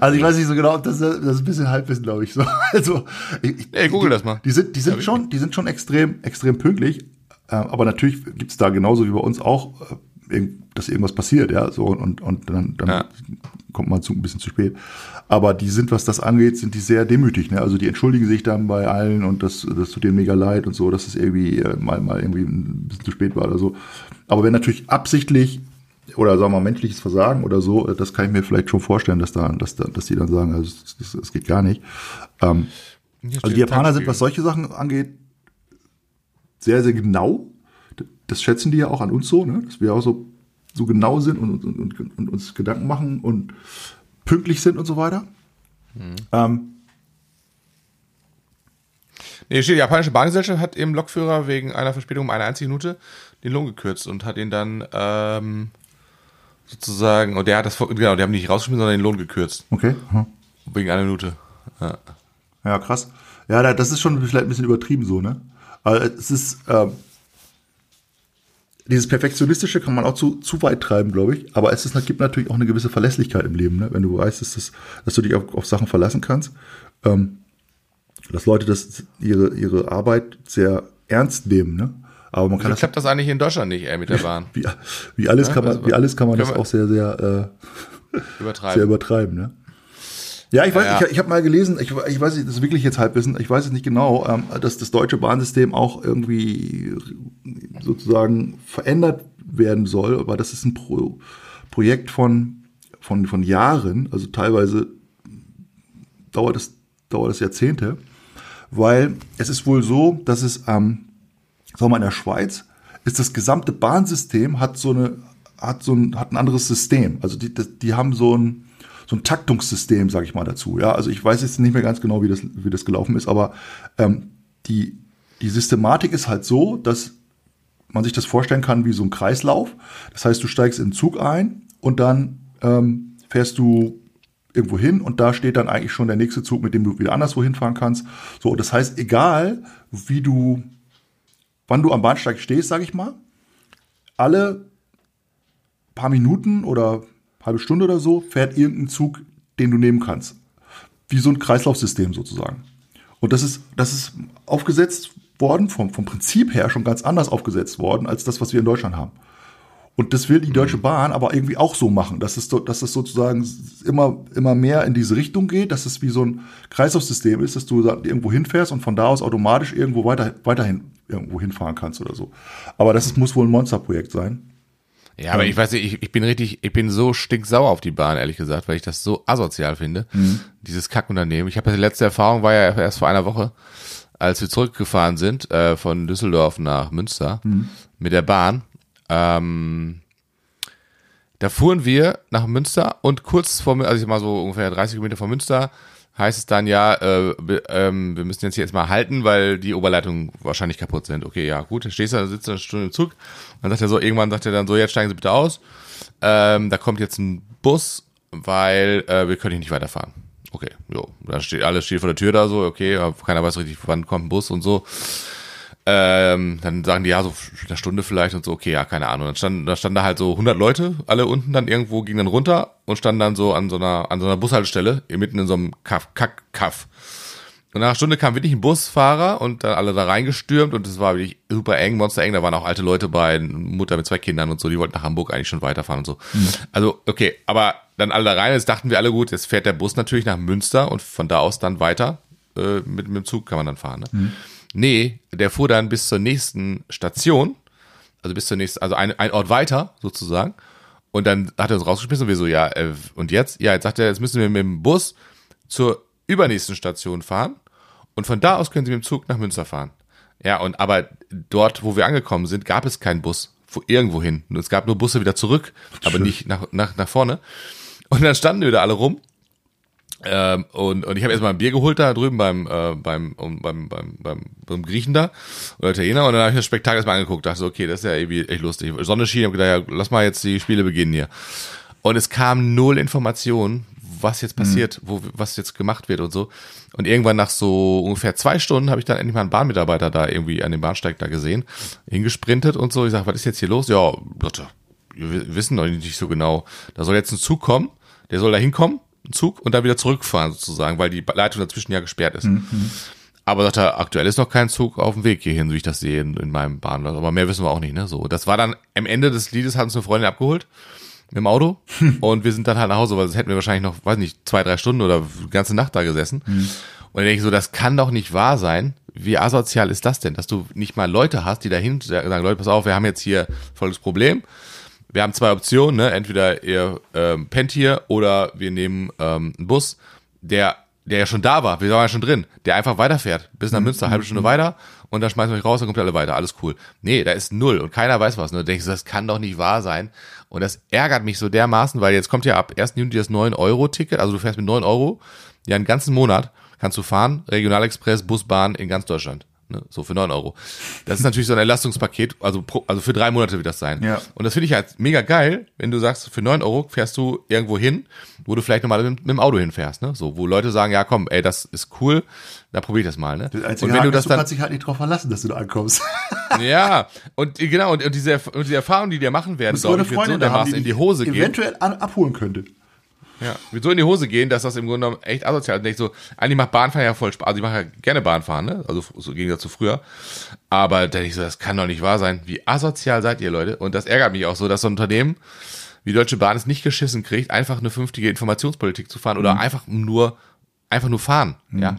[SPEAKER 2] Also ich weiß nicht so genau, ob das, das ist ein bisschen Halbwissen, glaube ich. So. Also, ich,
[SPEAKER 1] Ey, google
[SPEAKER 2] die,
[SPEAKER 1] das mal.
[SPEAKER 2] Die sind, die sind schon, die sind schon extrem, extrem pünktlich. Äh, aber natürlich gibt's da genauso wie bei uns auch, äh, dass irgendwas passiert, ja. So und, und dann, dann
[SPEAKER 1] Ja.
[SPEAKER 2] Kommt man zu ein bisschen zu spät. Aber die sind, was das angeht, sind die sehr demütig. Ne? Also die entschuldigen sich dann bei allen und das, das tut denen mega leid und so, dass es irgendwie äh, mal, mal irgendwie ein bisschen zu spät war oder so. Aber wenn natürlich absichtlich oder sagen wir mal menschliches Versagen oder so, äh, das kann ich mir vielleicht schon vorstellen, dass da, dass da, dass die dann sagen, also das, das, das geht gar nicht. Ähm, also die Japaner sind, was solche Sachen angeht, sehr, sehr genau. Das schätzen die ja auch an uns so, ne? dass wir auch so, so genau sind und, und, und, und uns Gedanken machen und pünktlich sind und so weiter. Ähm,
[SPEAKER 1] Nee, steht, die japanische Bahngesellschaft hat im Lokführer wegen einer Verspätung um eine einzige Minute den Lohn gekürzt und hat ihn dann ähm, sozusagen, und der hat das, vor- genau, die haben nicht rausgeschmissen, sondern den Lohn gekürzt.
[SPEAKER 2] okay. Hm.
[SPEAKER 1] Wegen einer Minute. Ja.
[SPEAKER 2] Ja, krass. Ja, da- das ist schon vielleicht ein bisschen übertrieben so, ne? Aber es ist, ähm, dieses Perfektionistische kann man auch zu, zu weit treiben, glaube ich. Aber es ist, gibt natürlich auch eine gewisse Verlässlichkeit im Leben, ne? Wenn du weißt, dass, das, dass du dich auf, auf Sachen verlassen kannst. Ähm, dass Leute das, ihre, ihre Arbeit sehr ernst nehmen, ne? Aber man kann das,
[SPEAKER 1] klappt das eigentlich in Deutschland nicht, ey, mit der Bahn?
[SPEAKER 2] wie, wie alles
[SPEAKER 1] Ja,
[SPEAKER 2] kann man,
[SPEAKER 1] also,
[SPEAKER 2] wie alles kann man das auch sehr, sehr, äh,
[SPEAKER 1] Übertreiben.
[SPEAKER 2] sehr übertreiben, ne? Ja, ich weiß,
[SPEAKER 1] Ja.
[SPEAKER 2] ich, ich habe mal gelesen, ich, ich weiß nicht, das ist wirklich jetzt Halbwissen, ich weiß es nicht genau, ähm, dass das deutsche Bahnsystem auch irgendwie sozusagen verändert werden soll, aber das ist ein Pro, Projekt von, von, von Jahren, also teilweise dauert es, dauert es Jahrzehnte, weil es ist wohl so, dass es, ähm, sagen wir mal, in der Schweiz ist das gesamte Bahnsystem hat so eine, hat so ein, hat ein anderes System. Also die, die haben so ein, so ein Taktungssystem, sage ich mal dazu. Ja, also ich weiß jetzt nicht mehr ganz genau, wie das, wie das gelaufen ist, aber ähm, die, die Systematik ist halt so, dass man sich das vorstellen kann wie so ein Kreislauf. Das heißt, du steigst in den Zug ein und dann ähm, fährst du irgendwo hin und da steht dann eigentlich schon der nächste Zug, mit dem du wieder anderswo hinfahren kannst. So, das heißt, egal wie du, wann du am Bahnsteig stehst, sage ich mal, alle paar Minuten oder halbe Stunde oder so fährt irgendein Zug, den du nehmen kannst. Wie so ein Kreislaufsystem sozusagen. Und das ist, das ist aufgesetzt worden, vom, vom Prinzip her schon ganz anders aufgesetzt worden, als das, was wir in Deutschland haben. Und das will die Deutsche Bahn aber irgendwie auch so machen, dass es, dass es sozusagen immer, immer mehr in diese Richtung geht, dass es wie so ein Kreislaufsystem ist, dass du irgendwo hinfährst und von da aus automatisch irgendwo weiter, weiterhin irgendwo hinfahren kannst oder so. Aber das muss wohl ein Monsterprojekt sein.
[SPEAKER 1] Ja, aber ich weiß nicht, ich, ich bin richtig, ich bin so stinksauer auf die Bahn, ehrlich gesagt, weil ich das so asozial finde. Dieses Kackunternehmen. Ich habe die letzte Erfahrung war ja erst vor einer Woche, als wir zurückgefahren sind äh, von Düsseldorf nach Münster mit der Bahn. Ähm, da fuhren wir nach Münster und kurz vor, also ich sag mal so ungefähr 30 Kilometer von Münster, heißt es dann ja, äh, wir, ähm, wir müssen jetzt hier jetzt mal halten, weil die Oberleitungen wahrscheinlich kaputt sind. Okay, ja, gut, dann stehst du, da sitzt du eine Stunde im Zug. Dann sagt er so, irgendwann sagt er dann so, jetzt steigen Sie bitte aus. Ähm, da kommt jetzt ein Bus, weil äh, wir können hier nicht weiterfahren. Okay, jo, da steht alles steht vor der Tür da so, okay, keiner weiß richtig, wann kommt ein Bus und so. Ähm, dann sagen die ja so eine Stunde vielleicht und so, okay, ja, keine Ahnung. Dann standen, da standen da halt so 100 Leute, alle unten dann irgendwo, gingen dann runter und standen dann so an so einer, an so einer Bushaltestelle, mitten in so einem Kaff, Kack, Kaff. Und nach einer Stunde kam wirklich ein Busfahrer und dann alle da reingestürmt und es war wirklich super eng, monster eng. Da waren auch alte Leute bei, Mutter mit zwei Kindern und so, die wollten nach Hamburg eigentlich schon weiterfahren und so. Also, okay, aber dann alle da rein, jetzt dachten wir alle gut, jetzt fährt der Bus natürlich nach Münster und von da aus dann weiter. Äh, mit, mit dem Zug kann man dann fahren. Ne? Nee, der fuhr dann bis zur nächsten Station, also bis zur nächsten, also ein, ein Ort weiter sozusagen. Und dann hat er uns rausgeschmissen und wir so, ja, äh, und jetzt? Ja, jetzt sagt er, jetzt müssen wir mit dem Bus zur übernächsten Station fahren und von da aus können sie mit dem Zug nach Münster fahren. Ja, und aber dort, wo wir angekommen sind, gab es keinen Bus wo, irgendwo hin. Und Es gab nur Busse wieder zurück, aber nicht nach, nach, nach vorne. Und dann standen wir da alle rum Ähm, und, und ich habe erstmal ein Bier geholt da drüben beim, äh, beim, um, beim, beim, beim, beim Griechen da oder Italiener und dann habe ich das Spektakel erstmal angeguckt, dachte so, okay, das ist ja irgendwie echt lustig. Sonne schien, hab gedacht, ja, lass mal jetzt die Spiele beginnen hier. Und es kam null Information, was jetzt passiert, wo, was jetzt gemacht wird und so. Und irgendwann nach so ungefähr zwei Stunden habe ich dann endlich mal einen Bahnmitarbeiter da irgendwie an dem Bahnsteig da gesehen, hingesprintet und so. Ich sag, was ist jetzt hier los? Ja, Leute, wir wissen noch nicht so genau. Da soll jetzt ein Zug kommen, der soll da hinkommen, Zug, und dann wieder zurückfahren sozusagen, weil die Leitung dazwischen ja gesperrt ist. Aber sagt er, aktuell ist noch kein Zug auf dem Weg hierhin, wie ich das sehe in, in meinem Bahnlauf. Aber mehr wissen wir auch nicht, ne? So, das war dann am Ende des Liedes hat uns eine Freundin abgeholt mit dem Auto und wir sind dann halt nach Hause, weil sonst hätten wir wahrscheinlich noch, weiß nicht, zwei, drei Stunden oder die ganze Nacht da gesessen. Und dann denke ich so, das kann doch nicht wahr sein. Wie asozial ist das denn, dass du nicht mal Leute hast, die dahin sagen, Leute, pass auf, wir haben jetzt hier volles Problem. Wir haben zwei Optionen, ne? Entweder ihr ähm, pennt hier oder wir nehmen ähm, einen Bus, der der ja schon da war, wir waren ja schon drin, der einfach weiterfährt, bis nach Münster, halbe Stunde weiter und dann schmeißen wir euch raus, dann kommt ihr alle weiter, alles cool. Nee, da ist null und keiner weiß was. Nur denkst du, das kann doch nicht wahr sein. Und das ärgert mich so dermaßen, weil jetzt kommt ja ab 1. Juni das 9-Euro-Ticket, also du fährst mit 9 Euro, ja einen ganzen Monat kannst du fahren, Regionalexpress, Bus, Bahn in ganz Deutschland. Ne, so für 9 Euro. Das ist natürlich so ein Entlastungspaket, also, pro, also für drei Monate wird das sein.
[SPEAKER 2] Ja.
[SPEAKER 1] Und das finde ich halt mega geil, wenn du sagst, für 9 Euro fährst du irgendwo hin, wo du vielleicht normal mit, mit dem Auto hinfährst. Ne? So, wo Leute sagen, ja komm, ey, das ist cool, dann probier ich das mal. Ne?
[SPEAKER 2] Das einzige
[SPEAKER 1] Und wenn
[SPEAKER 2] Haken
[SPEAKER 1] du das
[SPEAKER 2] du
[SPEAKER 1] dann
[SPEAKER 2] kannst dich halt nicht drauf verlassen, dass du da ankommst.
[SPEAKER 1] ja, und genau, und, und diese, und diese Erfahrungen, die dir machen werden,
[SPEAKER 2] du
[SPEAKER 1] glaube ich, wird so
[SPEAKER 2] da
[SPEAKER 1] dermaßen in die Hose gehen.
[SPEAKER 2] eventuell abholen könnte.
[SPEAKER 1] Ja, wird so in die Hose gehen, dass das im Grunde genommen echt asozial ist. So, eigentlich macht Bahnfahren ja voll Spaß. Also ich mache ja gerne Bahnfahren, ne? Also so ging das zu früher. Aber da denk ich so, das kann doch nicht wahr sein. Wie asozial seid ihr, Leute? Und das ärgert mich auch so, dass so ein Unternehmen wie Deutsche Bahn es nicht geschissen kriegt, einfach eine vernünftige Informationspolitik zu fahren oder
[SPEAKER 2] Mhm.
[SPEAKER 1] einfach nur, einfach nur fahren, ja.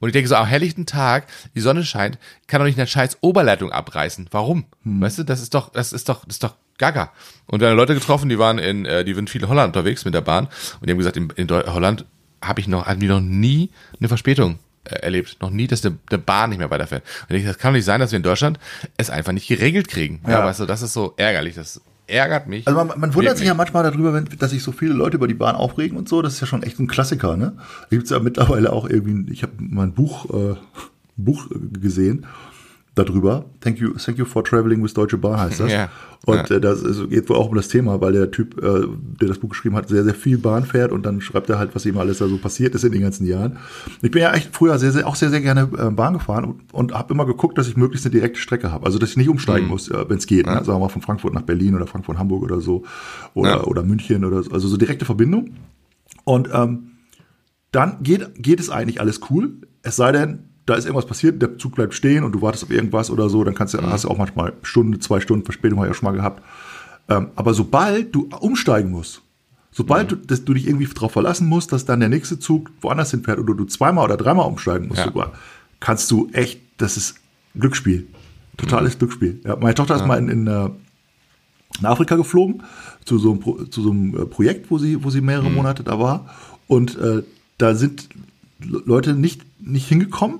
[SPEAKER 1] Und ich denke so, am helllichten Tag, die Sonne scheint, kann doch nicht eine scheiß Oberleitung abreißen. Warum?
[SPEAKER 2] Mhm.
[SPEAKER 1] Weißt du, das ist doch, das ist doch, das ist doch gaga. Und wir haben Leute getroffen, die waren in, äh, die sind viel in Holland unterwegs mit der Bahn und die haben gesagt, in, in Holland habe ich noch, hatten die noch nie eine Verspätung äh, erlebt. Noch nie, dass der, der Bahn nicht mehr weiterfährt. Und ich das kann doch nicht sein, dass wir in Deutschland es einfach nicht geregelt kriegen. Ja,
[SPEAKER 2] Ja.
[SPEAKER 1] weißt du, das ist so ärgerlich. Das ärgert mich.
[SPEAKER 2] Also man, man wundert sich ja manchmal darüber, wenn, dass sich so viele Leute über die Bahn aufregen und so. Das ist ja schon echt ein Klassiker, ne? Da gibt's ja mittlerweile auch irgendwie, ich habe mal ein Buch, äh, Buch gesehen darüber. Thank you, thank you for traveling with Deutsche Bahn heißt das.
[SPEAKER 1] Ja.
[SPEAKER 2] Und
[SPEAKER 1] Ja.
[SPEAKER 2] äh, das ist, geht wohl auch um das Thema, weil der Typ, äh, der das Buch geschrieben hat, sehr, sehr viel Bahn fährt und dann schreibt er halt, was ihm alles da so passiert ist in den ganzen Jahren. Ich bin ja echt früher sehr, sehr, auch sehr, sehr gerne äh, Bahn gefahren und, und habe immer geguckt, dass ich möglichst eine direkte Strecke habe. Also dass ich nicht umsteigen muss, äh, wenn es geht. Ne? Sagen wir mal von Frankfurt nach Berlin oder Frankfurt Hamburg oder so. Oder,
[SPEAKER 1] Ja.
[SPEAKER 2] oder München oder so. Also so direkte Verbindung. Und ähm, dann geht, geht es eigentlich alles cool. Es sei denn, da ist irgendwas passiert, der Zug bleibt stehen und du wartest auf irgendwas oder so, dann kannst du, hast du auch manchmal Stunde, zwei Stunden Verspätung, habe ich ja schon mal gehabt. Ähm, aber sobald du umsteigen musst, sobald du, dass du dich irgendwie darauf verlassen musst, dass dann der nächste Zug woanders hinfährt oder du zweimal oder dreimal umsteigen musst,
[SPEAKER 1] Ja.
[SPEAKER 2] sogar, kannst du echt, das ist Glücksspiel. Totales Glücksspiel. Ja, meine Tochter ist mal in, in, äh, nach Afrika geflogen zu so einem, Pro, zu so einem äh, Projekt, wo sie, wo sie mehrere Monate da war. Und äh, da sind Le- Leute nicht, nicht hingekommen.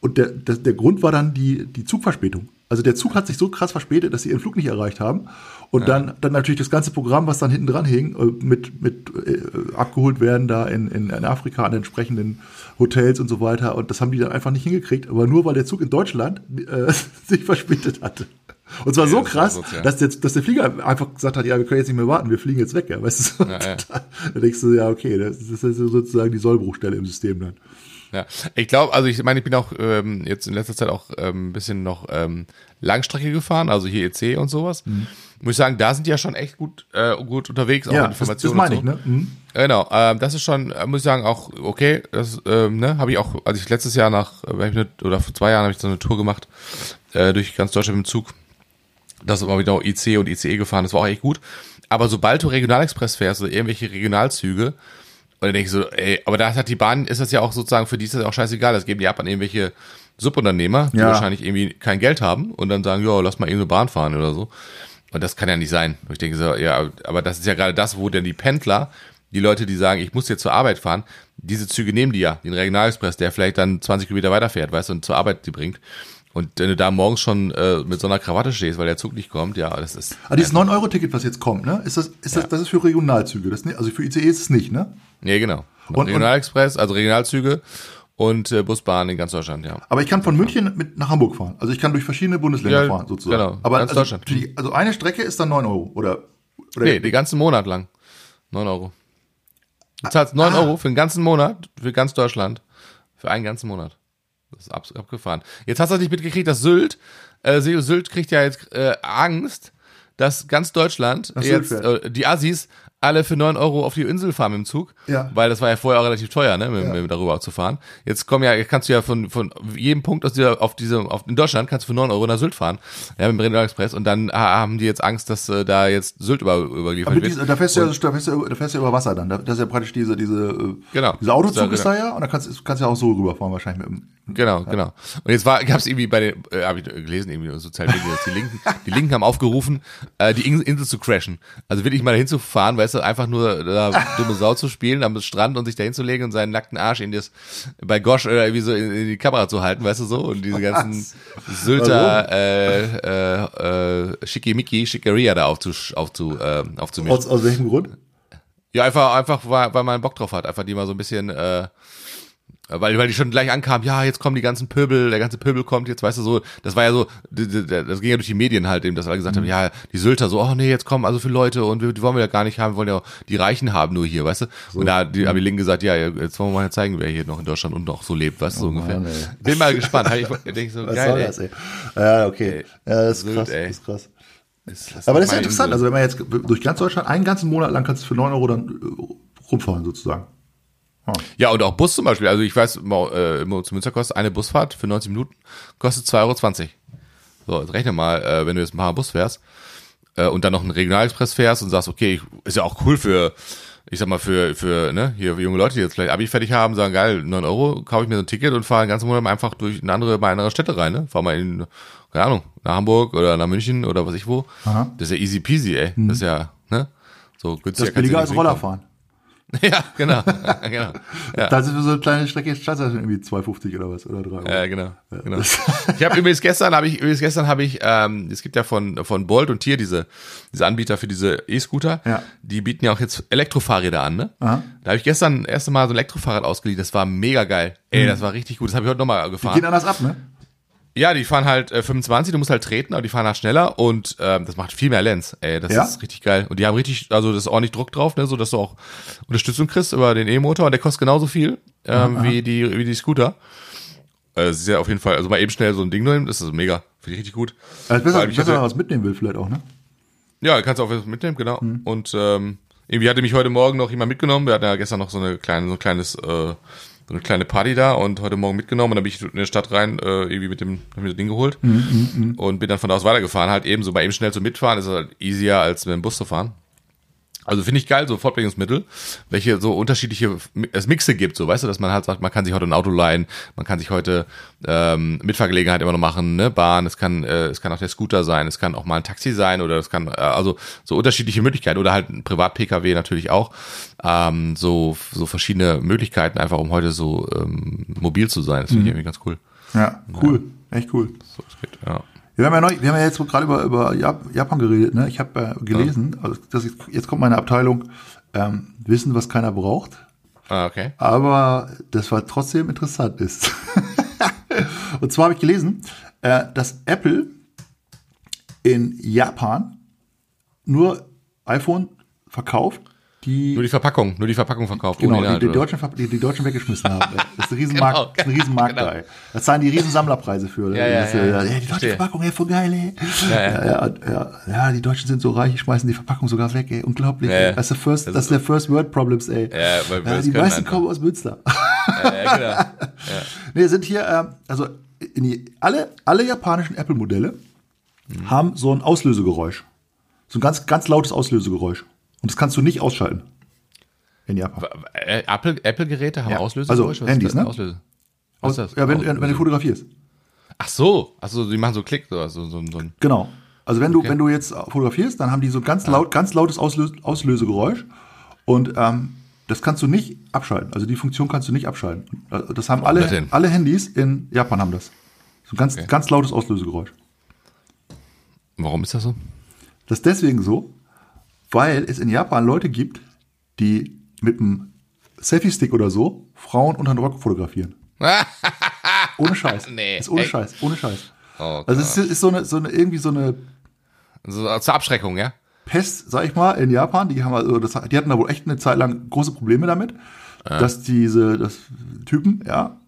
[SPEAKER 2] Und der, der, der Grund war dann die, die Zugverspätung. Also der Zug hat sich so krass verspätet, dass sie ihren Flug nicht erreicht haben. Und dann, dann natürlich das ganze Programm, was dann hinten dran hing, äh, mit, mit äh, abgeholt werden da in, in, in Afrika an entsprechenden Hotels und so weiter. Und das haben die dann einfach nicht hingekriegt, aber nur weil der Zug in Deutschland äh, sich verspätet hatte. Und zwar so
[SPEAKER 1] das ist
[SPEAKER 2] krass,
[SPEAKER 1] asozial.
[SPEAKER 2] dass der, dass der Flieger einfach gesagt hat, ja, wir können jetzt nicht mehr warten, wir fliegen jetzt weg. Ja, weißt du?
[SPEAKER 1] Ja, ja.
[SPEAKER 2] Da denkst du, ja, okay, das das ist sozusagen die Sollbruchstelle im System dann.
[SPEAKER 1] Ja, ich glaube, also ich meine, ich bin auch ähm, jetzt in letzter Zeit auch ähm, ein bisschen noch ähm, Langstrecke gefahren, also hier EC und sowas. Muss ich sagen, da sind die ja schon echt gut, äh, gut unterwegs, auch
[SPEAKER 2] Ja,
[SPEAKER 1] in
[SPEAKER 2] das, das
[SPEAKER 1] Informationen
[SPEAKER 2] meine ich,
[SPEAKER 1] so.
[SPEAKER 2] ne? Mhm.
[SPEAKER 1] Genau, ähm, das ist schon, äh, muss ich sagen, auch okay. Das ähm, ne, habe ich auch, als ich letztes Jahr nach, äh, ich oder vor zwei Jahren habe ich so eine Tour gemacht äh, durch ganz Deutschland mit dem Zug. Das ist immer wieder IC und ICE gefahren, das war auch echt gut. Aber sobald du Regionalexpress fährst oder irgendwelche Regionalzüge, und dann denke ich so, ey, aber da hat die Bahn, ist das ja auch sozusagen, für die ist das auch scheißegal, das geben die ab an irgendwelche Subunternehmer, die
[SPEAKER 2] Ja.
[SPEAKER 1] wahrscheinlich irgendwie kein Geld haben und dann sagen, ja, lass mal irgendeine Bahn fahren oder so. Und das kann ja nicht sein. Und ich denke so, ja, aber das ist ja gerade das, wo denn die Pendler, die Leute, die sagen, ich muss jetzt zur Arbeit fahren, diese Züge nehmen die ja, den Regionalexpress, der vielleicht dann 20 Kilometer weiterfährt, weißt du, und zur Arbeit die bringt. Und wenn du da morgens schon äh, mit so einer Krawatte stehst, weil der Zug nicht kommt, ja, das ist.
[SPEAKER 2] Aber dieses 9-Euro-Ticket, was jetzt kommt, ne? Ist das, ist das, das ist für Regionalzüge. Das, nicht- also für ICE ist es nicht, ne?
[SPEAKER 1] Nee, genau.
[SPEAKER 2] Und-
[SPEAKER 1] Regionalexpress, also Regionalzüge und äh, Busbahnen in ganz Deutschland, ja.
[SPEAKER 2] Aber ich kann von München mit nach Hamburg fahren. Also ich kann durch verschiedene Bundesländer
[SPEAKER 1] Ja,
[SPEAKER 2] fahren, sozusagen.
[SPEAKER 1] genau,
[SPEAKER 2] Aber
[SPEAKER 1] ganz
[SPEAKER 2] also,
[SPEAKER 1] Deutschland.
[SPEAKER 2] die, also eine Strecke ist dann 9 Euro, oder? oder
[SPEAKER 1] Nee, den ganzen Monat lang. 9 Euro. Du zahlst 9
[SPEAKER 2] Ah.
[SPEAKER 1] Euro für den ganzen Monat, für ganz Deutschland. Für einen ganzen Monat. Ist ab, abgefahren. Jetzt hast du nicht mitgekriegt, dass Sylt, äh, Sylt kriegt ja jetzt äh, Angst, dass ganz Deutschland jetzt, äh, die Assis alle für 9 Euro auf die Insel fahren dem Zug.
[SPEAKER 2] Ja.
[SPEAKER 1] Weil das war ja vorher auch relativ teuer, ne, mit,
[SPEAKER 2] Ja.
[SPEAKER 1] mit darüber zu fahren. Jetzt kommen ja, kannst du ja von, von jedem Punkt aus dieser, auf diese, auf, in Deutschland kannst du für 9 Euro nach Sylt fahren. Ja, mit dem Regionalexpress. Und dann ah, haben die jetzt Angst, dass äh, da jetzt Sylt über, überliefert
[SPEAKER 2] Aber
[SPEAKER 1] wird.
[SPEAKER 2] da, fährst du ja, da, fährst du, da fährst du ja über Wasser dann. Da- Das ist ja praktisch diese, diese, äh,
[SPEAKER 1] Genau.
[SPEAKER 2] dieser Autozug
[SPEAKER 1] Ja,
[SPEAKER 2] ist da ja und da kannst, kannst du ja auch so rüberfahren wahrscheinlich mit dem.
[SPEAKER 1] Genau, genau. Und jetzt war, gab es irgendwie bei den, äh, habe ich gelesen, irgendwie sozialen Medien, dass die Linken, die Linken haben aufgerufen, äh, die In- Insel zu crashen. Also wirklich mal hinzufahren, weißt du, einfach nur da dumme Sau zu spielen am Strand und sich da hinzulegen und seinen nackten Arsch in das, bei Gosch oder irgendwie so in, in die Kamera zu halten, weißt du so, und diese ganzen Sylter, äh, äh, äh, Schickimicki, Schickeria da aufzu, aufzu, äh, aufzumischen.
[SPEAKER 2] Aus, aus welchem Grund?
[SPEAKER 1] Ja, einfach, einfach, weil, weil man Bock drauf hat. Einfach die mal so ein bisschen, äh, weil, weil die schon gleich ankamen, ja, jetzt kommen die ganzen Pöbel, der ganze Pöbel kommt, jetzt weißt du so, das war ja so, das ging ja durch die Medien halt eben, dass alle gesagt haben, ja, die Sylter so, oh nee, jetzt kommen also für Leute und wir, die wollen wir ja gar nicht haben, wir wollen ja die Reichen haben nur hier, weißt du? Und da die, haben die Linken gesagt, ja, jetzt wollen wir mal zeigen, wer hier noch in Deutschland und noch so lebt, weißt du, so ungefähr.
[SPEAKER 2] Mann.
[SPEAKER 1] Bin mal gespannt. Ich denk so,
[SPEAKER 2] Was
[SPEAKER 1] geil,
[SPEAKER 2] soll das, ey? Ja, okay. Ja, das ist
[SPEAKER 1] Sylt,
[SPEAKER 2] krass.
[SPEAKER 1] ey.
[SPEAKER 2] Das ist krass.
[SPEAKER 1] Das- das
[SPEAKER 2] Aber das ist ja interessant.
[SPEAKER 1] Insel.
[SPEAKER 2] Also wenn man jetzt durch ganz Deutschland einen ganzen Monat lang kannst du für 9 Euro dann äh, rumfahren sozusagen.
[SPEAKER 1] Ja, und auch Bus zum Beispiel. Also ich weiß, immer, äh, zu Münster kostet eine Busfahrt für 90 Minuten, kostet 2,20 Euro. So, jetzt rechne mal, äh, wenn du jetzt mal Bus fährst äh, und dann noch einen Regionalexpress fährst und sagst, okay, ist ja auch cool für, ich sag mal, für, für, ne, hier junge Leute, die jetzt vielleicht Abi fertig haben, sagen, geil, 9 Euro, kaufe ich mir so ein Ticket und fahre den ganzen Monat einfach durch eine andere, mal in andere Städte rein, ne? Fahr mal in, keine Ahnung, nach Hamburg oder nach München oder was ich wo.
[SPEAKER 2] Aha.
[SPEAKER 1] Das ist ja easy peasy, ey. Das ist ja, ne? So
[SPEAKER 2] Das
[SPEAKER 1] günstiger
[SPEAKER 2] ist billiger als Rollerfahren.
[SPEAKER 1] hinkommen. Ja, genau. genau. Ja.
[SPEAKER 2] Da sind wir so eine kleine Strecke, statt irgendwie 2,50 oder was, oder 3 Euro.
[SPEAKER 1] Ja, genau. genau. Ich habe übrigens gestern habe ich übrigens gestern habe ich ähm, es gibt ja von von Bolt und Tier diese diese Anbieter für diese E-Scooter,
[SPEAKER 2] Ja.
[SPEAKER 1] die bieten ja auch jetzt Elektrofahrräder an, ne?
[SPEAKER 2] Aha.
[SPEAKER 1] Da habe ich gestern das erste Mal so ein Elektrofahrrad ausgeliehen, das war mega geil. Ey, das war richtig gut. Das habe ich heute nochmal
[SPEAKER 2] Die
[SPEAKER 1] gefahren.
[SPEAKER 2] gehen anders ab, ne?
[SPEAKER 1] Ja, die fahren halt äh, 25, du musst halt treten, aber die fahren halt schneller und ähm, das macht viel mehr Lenz. Ey, das
[SPEAKER 2] Ja?
[SPEAKER 1] ist richtig geil. Und die haben richtig, also das ist ordentlich Druck drauf, ne, so dass du auch Unterstützung kriegst über den E-Motor und der kostet genauso viel ähm, wie die wie die Scooter. Äh, ist ja auf jeden Fall, also mal eben schnell so ein Ding nehmen, das ist mega, finde ich richtig gut.
[SPEAKER 2] Also besser,
[SPEAKER 1] allem,
[SPEAKER 2] besser
[SPEAKER 1] hatte-
[SPEAKER 2] was mitnehmen will vielleicht auch, ne?
[SPEAKER 1] ja, kannst du auch was mitnehmen, genau.
[SPEAKER 2] Mhm.
[SPEAKER 1] Und ähm, irgendwie hatte mich heute Morgen noch jemand mitgenommen. Wir hatten ja gestern noch so eine kleine, so ein kleines, äh, so eine kleine Party da und heute Morgen mitgenommen und dann bin ich in die Stadt rein, äh, irgendwie mit dem, hab mir das Ding geholt
[SPEAKER 2] Mhm,
[SPEAKER 1] und bin dann von da aus weitergefahren. Halt eben so mal eben schnell zu mitfahren, ist halt easier als mit dem Bus zu fahren. Also finde ich geil, so Fortbewegungsmittel, welche so unterschiedliche es Mixe gibt, so weißt du, dass man halt sagt, man kann sich heute ein Auto leihen, man kann sich heute ähm, Mitfahrgelegenheit immer noch machen, ne, Bahn, es kann äh, es kann auch der Scooter sein, es kann auch mal ein Taxi sein oder es kann äh, also so unterschiedliche Möglichkeiten oder halt ein Privat-PKW natürlich auch, ähm, so so verschiedene Möglichkeiten einfach, um heute so ähm, mobil zu sein. Das finde ich irgendwie ganz cool.
[SPEAKER 2] Ja, cool. Echt cool.
[SPEAKER 1] So, es geht, ja.
[SPEAKER 2] Wir haben ja, neu, wir haben ja jetzt gerade über, über Jap- Japan geredet. Ne? Ich habe äh, gelesen, also das ist, jetzt kommt meine Abteilung ähm, Wissen, was keiner braucht,
[SPEAKER 1] Ah, okay.
[SPEAKER 2] aber das war trotzdem interessant ist. Und zwar habe ich gelesen, äh, dass Apple in Japan nur iPhone verkauft, die
[SPEAKER 1] Nur die Verpackung, nur die Verpackung verkauft.
[SPEAKER 2] Genau, die,
[SPEAKER 1] Inhalt,
[SPEAKER 2] die? Deutschen, die, die Deutschen weggeschmissen haben. Das ist ein Riesenmarkt,
[SPEAKER 1] Genau,
[SPEAKER 2] das ist ein Riesenmarkt
[SPEAKER 1] genau.
[SPEAKER 2] da. Das zahlen die riesen Sammlerpreise für.
[SPEAKER 1] Ja, ja, ja, ja.
[SPEAKER 2] die deutsche. Verpackung, ey, voll geil, ey.
[SPEAKER 1] Ja,
[SPEAKER 2] Ja,
[SPEAKER 1] ja.
[SPEAKER 2] die Deutschen sind so reich, die schmeißen die Verpackung sogar weg, ey. Unglaublich. Ey. Das ist der First, das ist der First World Problems, ey.
[SPEAKER 1] Ja,
[SPEAKER 2] die meisten
[SPEAKER 1] einfach.
[SPEAKER 2] kommen aus Münster.
[SPEAKER 1] Ja, genau.
[SPEAKER 2] nee, sind hier, ähm, also die, alle, alle japanischen Apple-Modelle
[SPEAKER 1] Mhm.
[SPEAKER 2] haben so ein Auslösegeräusch. So ein ganz, ganz lautes Auslösegeräusch. Und das kannst du nicht ausschalten. In Japan.
[SPEAKER 1] Äh, Apple, Apple-Geräte haben
[SPEAKER 2] Ja.
[SPEAKER 1] Auslöser?
[SPEAKER 2] Also, Handys, ne?
[SPEAKER 1] Auslöser. Was ist das?
[SPEAKER 2] Ja, wenn, wenn du fotografierst.
[SPEAKER 1] Ach so, ach so, die machen so Klick, so, so, so, so
[SPEAKER 2] Genau. Also wenn du,
[SPEAKER 1] Okay.
[SPEAKER 2] wenn du jetzt fotografierst, dann haben die so ganz laut, ganz lautes Auslös Auslösegeräusch und ähm, das kannst du nicht abschalten. Also die Funktion kannst du nicht abschalten. Also Das haben alle,
[SPEAKER 1] das
[SPEAKER 2] alle Handys in Japan haben das. So ein ganz, ganz lautes Auslösegeräusch.
[SPEAKER 1] Warum ist das so?
[SPEAKER 2] Das ist deswegen so, weil es in Japan Leute gibt, die mit einem Selfie-Stick oder so Frauen unter den Rock fotografieren. ohne Scheiß.
[SPEAKER 1] Nee,
[SPEAKER 2] ist ohne
[SPEAKER 1] echt?
[SPEAKER 2] Scheiß, ohne Scheiß.
[SPEAKER 1] Oh
[SPEAKER 2] also es ist, ist so eine, so eine, irgendwie so eine
[SPEAKER 1] So, zur Abschreckung, ja?
[SPEAKER 2] Pest, sag ich mal, in Japan. Die haben also, das, die hatten da wohl echt eine Zeit lang große Probleme damit, dass diese, das Typen, ja,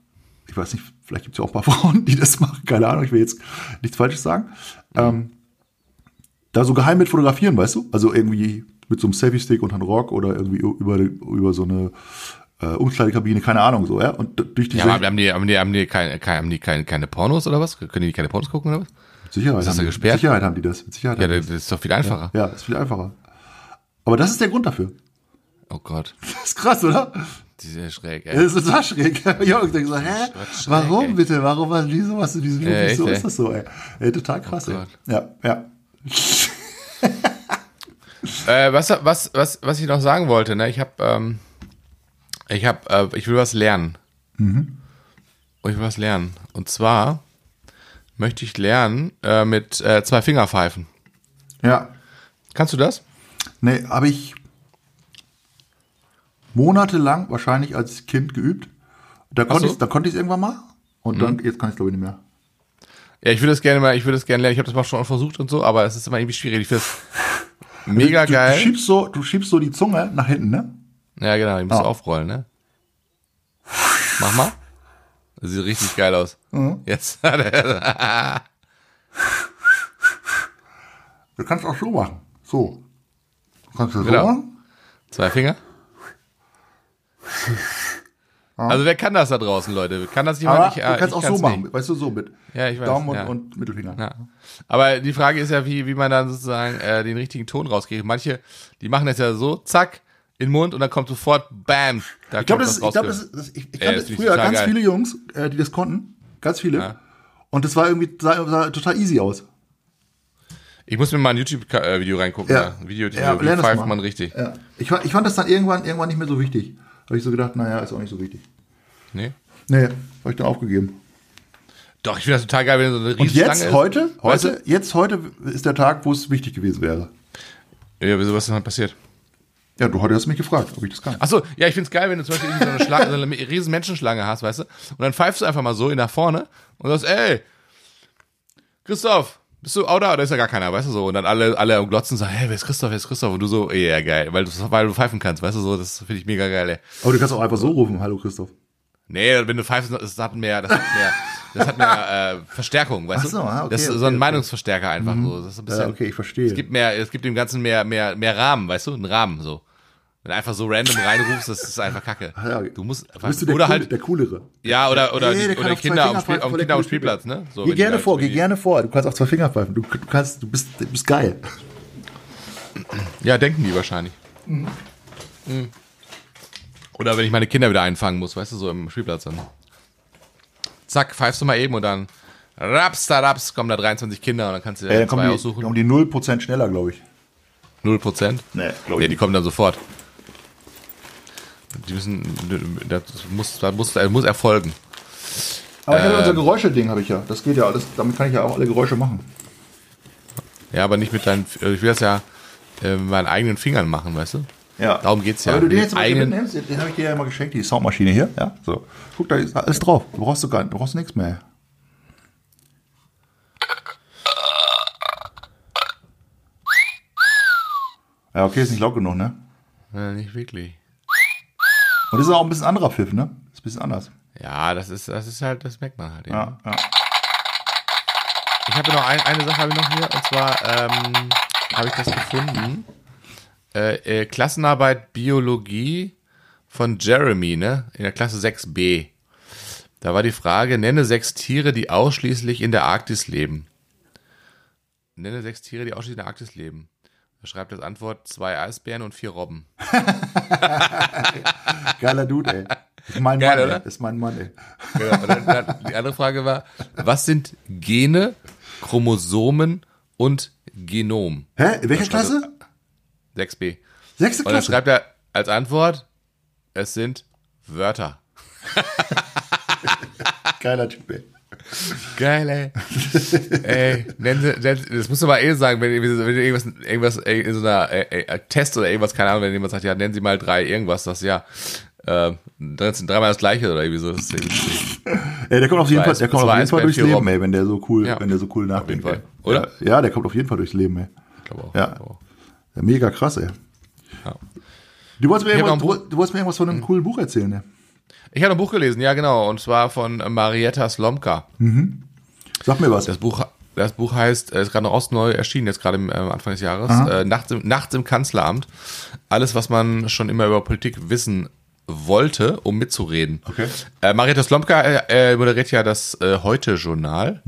[SPEAKER 2] ich weiß nicht, vielleicht gibt es ja auch ein paar Frauen, die das machen, keine Ahnung, ich will jetzt nichts Falsches sagen, ähm, da so geheim mit fotografieren, weißt du? Also irgendwie mit so einem Selfie-Stick unter einen Rock oder irgendwie über, über so eine äh, Umkleidekabine, keine Ahnung, so, ja. Und durch diese
[SPEAKER 1] Ja, haben die, haben die, haben die, keine, keine, haben die keine, keine Pornos oder was? Können die keine Pornos gucken oder was?
[SPEAKER 2] Sicherheit,
[SPEAKER 1] das
[SPEAKER 2] haben die,
[SPEAKER 1] gesperrt?
[SPEAKER 2] mit Sicherheit haben die das. Mit Sicherheit
[SPEAKER 1] Ja,
[SPEAKER 2] die
[SPEAKER 1] das, das ist doch viel einfacher.
[SPEAKER 2] das. ja, ist viel einfacher. Aber das ist der Grund dafür.
[SPEAKER 1] Oh Gott,
[SPEAKER 2] Das ist krass, oder?
[SPEAKER 1] die ist ja schräg,
[SPEAKER 2] Das
[SPEAKER 1] ey.
[SPEAKER 2] ist total schräg. Ja, ich denke so, hä?
[SPEAKER 1] schräg,
[SPEAKER 2] Warum
[SPEAKER 1] ey.
[SPEAKER 2] bitte? Warum, was, wieso, was, wieso,
[SPEAKER 1] Ja, echt,
[SPEAKER 2] wieso
[SPEAKER 1] ey.
[SPEAKER 2] ist das so, ey? ey total krass,
[SPEAKER 1] Oh
[SPEAKER 2] ey. Ja, ja.
[SPEAKER 1] Äh, was, was, was, was ich noch sagen wollte, ne? Ich habe, ähm, ich habe, äh, ich will was lernen.
[SPEAKER 2] Mhm.
[SPEAKER 1] Und ich will was lernen. Und zwar möchte ich lernen äh, mit äh, zwei Fingerpfeifen.
[SPEAKER 2] Ja.
[SPEAKER 1] Kannst du das?
[SPEAKER 2] Nee, habe ich monatelang wahrscheinlich als Kind geübt. Da konnte
[SPEAKER 1] so.
[SPEAKER 2] ich ich irgendwann mal. Und dann, jetzt kann ich glaube ich nicht mehr.
[SPEAKER 1] Ja, ich würde das gerne mal, ich würde das gerne lernen. Ich habe das mal schon versucht und so, aber es ist immer irgendwie schwierig. Ich finde mega
[SPEAKER 2] du,
[SPEAKER 1] geil.
[SPEAKER 2] Du schiebst, so, du schiebst so die Zunge nach hinten, ne?
[SPEAKER 1] Ja, genau, die musst du
[SPEAKER 2] Ah.
[SPEAKER 1] aufrollen, ne? Mach mal. Das sieht richtig geil aus.
[SPEAKER 2] Mhm.
[SPEAKER 1] Jetzt.
[SPEAKER 2] Du kannst auch so machen. So. Du kannst das
[SPEAKER 1] Genau.
[SPEAKER 2] so machen.
[SPEAKER 1] Zwei Finger. Also wer kann das da draußen, Leute? Kann das jemand
[SPEAKER 2] Aber
[SPEAKER 1] nicht?
[SPEAKER 2] du kannst
[SPEAKER 1] ich
[SPEAKER 2] auch so machen.
[SPEAKER 1] nicht.
[SPEAKER 2] Weißt du, so mit
[SPEAKER 1] Ja, ich weiß,
[SPEAKER 2] Daumen und,
[SPEAKER 1] ja.
[SPEAKER 2] und Mittelfinger.
[SPEAKER 1] Ja. Aber die Frage ist ja, wie, wie man dann sozusagen äh, den richtigen Ton rauskriegt. Manche, die machen das ja so, zack, in den Mund und dann kommt sofort, bam. Da
[SPEAKER 2] Ich glaube,
[SPEAKER 1] kommt
[SPEAKER 2] das, ich, glaub, das, das, ich, ich kannte
[SPEAKER 1] ich
[SPEAKER 2] früher ganz
[SPEAKER 1] geil.
[SPEAKER 2] viele Jungs, äh, die das konnten. Ganz viele.
[SPEAKER 1] Ja.
[SPEAKER 2] Und das war irgendwie sah, sah total easy aus.
[SPEAKER 1] Ich muss mir mal ein YouTube-Video reingucken.
[SPEAKER 2] Ja.
[SPEAKER 1] Ja. Ein Video,
[SPEAKER 2] Ja,
[SPEAKER 1] wie pfeift man richtig.
[SPEAKER 2] Ja. Ich, fand- ich fand das dann irgendwann, irgendwann nicht mehr so wichtig. Habe ich so gedacht, naja, ist auch nicht so wichtig.
[SPEAKER 1] Nee?
[SPEAKER 2] Nee, habe ich dann aufgegeben.
[SPEAKER 1] Doch, ich finde das total geil, wenn so eine
[SPEAKER 2] Und
[SPEAKER 1] Riesenstange
[SPEAKER 2] jetzt,
[SPEAKER 1] ist.
[SPEAKER 2] heute,
[SPEAKER 1] Weißt
[SPEAKER 2] heute, jetzt, heute ist der Tag, wo es wichtig gewesen wäre.
[SPEAKER 1] du? Ja, wieso, was ist denn passiert?
[SPEAKER 2] Ja, du heute hast mich gefragt, ob ich das kann.
[SPEAKER 1] Achso, ja, ich find's geil, wenn du zum Beispiel so eine, Schlange, so eine riesen Menschenschlange hast, weißt du? Und dann pfeifst du einfach mal so in nach vorne und sagst, ey, Christoph, bist du auch da? Da ist ja gar keiner, weißt du so. Und dann alle, alle am Glotzen sagen, hey, wer ist Christoph, wer ist Christoph? Und du so, ja, geil, weil du, weil du pfeifen kannst, weißt du so, das finde ich mega geil, ey.
[SPEAKER 2] Aber du kannst auch einfach so rufen, hallo Christoph.
[SPEAKER 1] Nee, wenn du pfeifst, das hat mehr, das hat mehr, das hat mehr äh, Verstärkung, weißt
[SPEAKER 2] Ach so,
[SPEAKER 1] du?
[SPEAKER 2] ah, okay,
[SPEAKER 1] das ist so
[SPEAKER 2] okay,
[SPEAKER 1] ein
[SPEAKER 2] okay.
[SPEAKER 1] Meinungsverstärker einfach so. Das ist ein bisschen,
[SPEAKER 2] Ja, okay, ich verstehe.
[SPEAKER 1] Es gibt mehr, es gibt dem Ganzen mehr, mehr, mehr Rahmen, weißt du? Einen Rahmen so. Wenn du einfach so random reinrufst, das ist einfach Kacke.
[SPEAKER 2] Ja.
[SPEAKER 1] Du musst
[SPEAKER 2] Bist du der,
[SPEAKER 1] oder
[SPEAKER 2] Coole,
[SPEAKER 1] halt
[SPEAKER 2] der Coolere.
[SPEAKER 1] ja oder oder,
[SPEAKER 2] kann
[SPEAKER 1] oder
[SPEAKER 2] auf
[SPEAKER 1] Kinder am,
[SPEAKER 2] Finger
[SPEAKER 1] Spiel, am Kinder am Spielplatz, ne? So,
[SPEAKER 2] geh gerne
[SPEAKER 1] halt
[SPEAKER 2] vor, geh gerne vor. Du kannst auch zwei Finger pfeifen. Du, du kannst, du bist, du bist geil.
[SPEAKER 1] Ja, denken die wahrscheinlich. Mhm. Oder wenn ich meine Kinder wieder einfangen muss, weißt du, so im Spielplatz dann. Zack, pfeifst du mal eben und dann raps, da raps, kommen da 23 Kinder und dann kannst du dir
[SPEAKER 2] Äh,
[SPEAKER 1] ja,
[SPEAKER 2] dann kommen
[SPEAKER 1] zwei
[SPEAKER 2] die
[SPEAKER 1] aussuchen.
[SPEAKER 2] um die 0% schneller, glaube ich.
[SPEAKER 1] Null Prozent.
[SPEAKER 2] Nee, glaub ich
[SPEAKER 1] Ja, die kommen dann sofort. Die müssen, das muss, das muss, das muss erfolgen.
[SPEAKER 2] Aber ich habe
[SPEAKER 1] Ähm.
[SPEAKER 2] unser Geräusche-Ding habe ich ja. Das geht ja alles. Damit kann ich ja auch alle Geräusche machen.
[SPEAKER 1] Ja, aber nicht mit deinen, also ich will das ja äh, mit meinen eigenen Fingern machen, weißt du?
[SPEAKER 2] Ja.
[SPEAKER 1] Darum geht's ja.
[SPEAKER 2] Aber wenn du den jetzt
[SPEAKER 1] eigenen-
[SPEAKER 2] mitnimmst, den habe ich dir ja mal geschenkt, die Soundmaschine hier. Ja, so. Guck, da ist alles drauf. Du brauchst du gar du brauchst nichts mehr. Ja, okay, ist nicht laut genug, ne?
[SPEAKER 1] Ja, nicht wirklich.
[SPEAKER 2] Und das ist auch ein bisschen anderer Pfiff, ne? Ist ein bisschen anders.
[SPEAKER 1] Ja, das ist, das ist halt, das merkt man halt.
[SPEAKER 2] Ja, ja.
[SPEAKER 1] Ich habe noch ein, eine Sache habe ich noch hier und zwar ähm, habe ich das gefunden. Äh, äh, Klassenarbeit Biologie von Jeremy, ne? In der Klasse 6b. Da war die Frage, nenne sechs Tiere, die ausschließlich in der Arktis leben. Nenne sechs Tiere, die ausschließlich in der Arktis leben. Da schreibt als Antwort zwei Eisbären und vier Robben.
[SPEAKER 2] Geiler Dude, ey. Ist mein
[SPEAKER 1] Geil,
[SPEAKER 2] Mann,
[SPEAKER 1] oder?
[SPEAKER 2] Ist mein Mann, ey.
[SPEAKER 1] Genau, dann, dann, die andere Frage war, was sind Gene, Chromosomen und Genom?
[SPEAKER 2] Hä? In welcher Klasse?
[SPEAKER 1] 6b.
[SPEAKER 2] Sechste
[SPEAKER 1] Und dann
[SPEAKER 2] Klasse?
[SPEAKER 1] schreibt er als Antwort, es sind Wörter.
[SPEAKER 2] Geiler Typ, ey.
[SPEAKER 1] Geil, ey. ey, nennen Sie, das musst du mal eh sagen, wenn, wenn du irgendwas, irgendwas in so einer äh, Test oder irgendwas, keine Ahnung, wenn jemand sagt, ja, nennen Sie mal drei irgendwas, das ja, äh, dreimal das gleiche oder irgendwie so. Das ist
[SPEAKER 2] ja, der kommt auf jeden Fall, der kommt auf jeden Fall durchs Leben, ey, wenn der so cool,
[SPEAKER 1] Ja.
[SPEAKER 2] wenn der so cool nachdenkt.
[SPEAKER 1] Fall.
[SPEAKER 2] ey.
[SPEAKER 1] Oder?
[SPEAKER 2] Ja, ja, der kommt auf jeden Fall durchs Leben, ey.
[SPEAKER 1] Ich glaube auch.
[SPEAKER 2] Ja.
[SPEAKER 1] Ich glaube auch.
[SPEAKER 2] Mega krass, ey.
[SPEAKER 1] Ja.
[SPEAKER 2] Du wolltest mir irgendwas, du, du wolltest mir irgendwas von einem coolen Buch erzählen, ne?
[SPEAKER 1] Ich habe ein Buch gelesen, ja genau, und zwar von Marietta Slomka.
[SPEAKER 2] Sag mir was.
[SPEAKER 1] Das Buch, das Buch heißt, äh, ist gerade noch aus neu erschienen, jetzt gerade im äh, Anfang des Jahres, äh, Nachts, im, Nachts im Kanzleramt. Alles, was man schon immer über Politik wissen wollte, um mitzureden.
[SPEAKER 2] Okay.
[SPEAKER 1] Äh, Marietta Slomka äh, äh, moderiert ja das Heute-Journal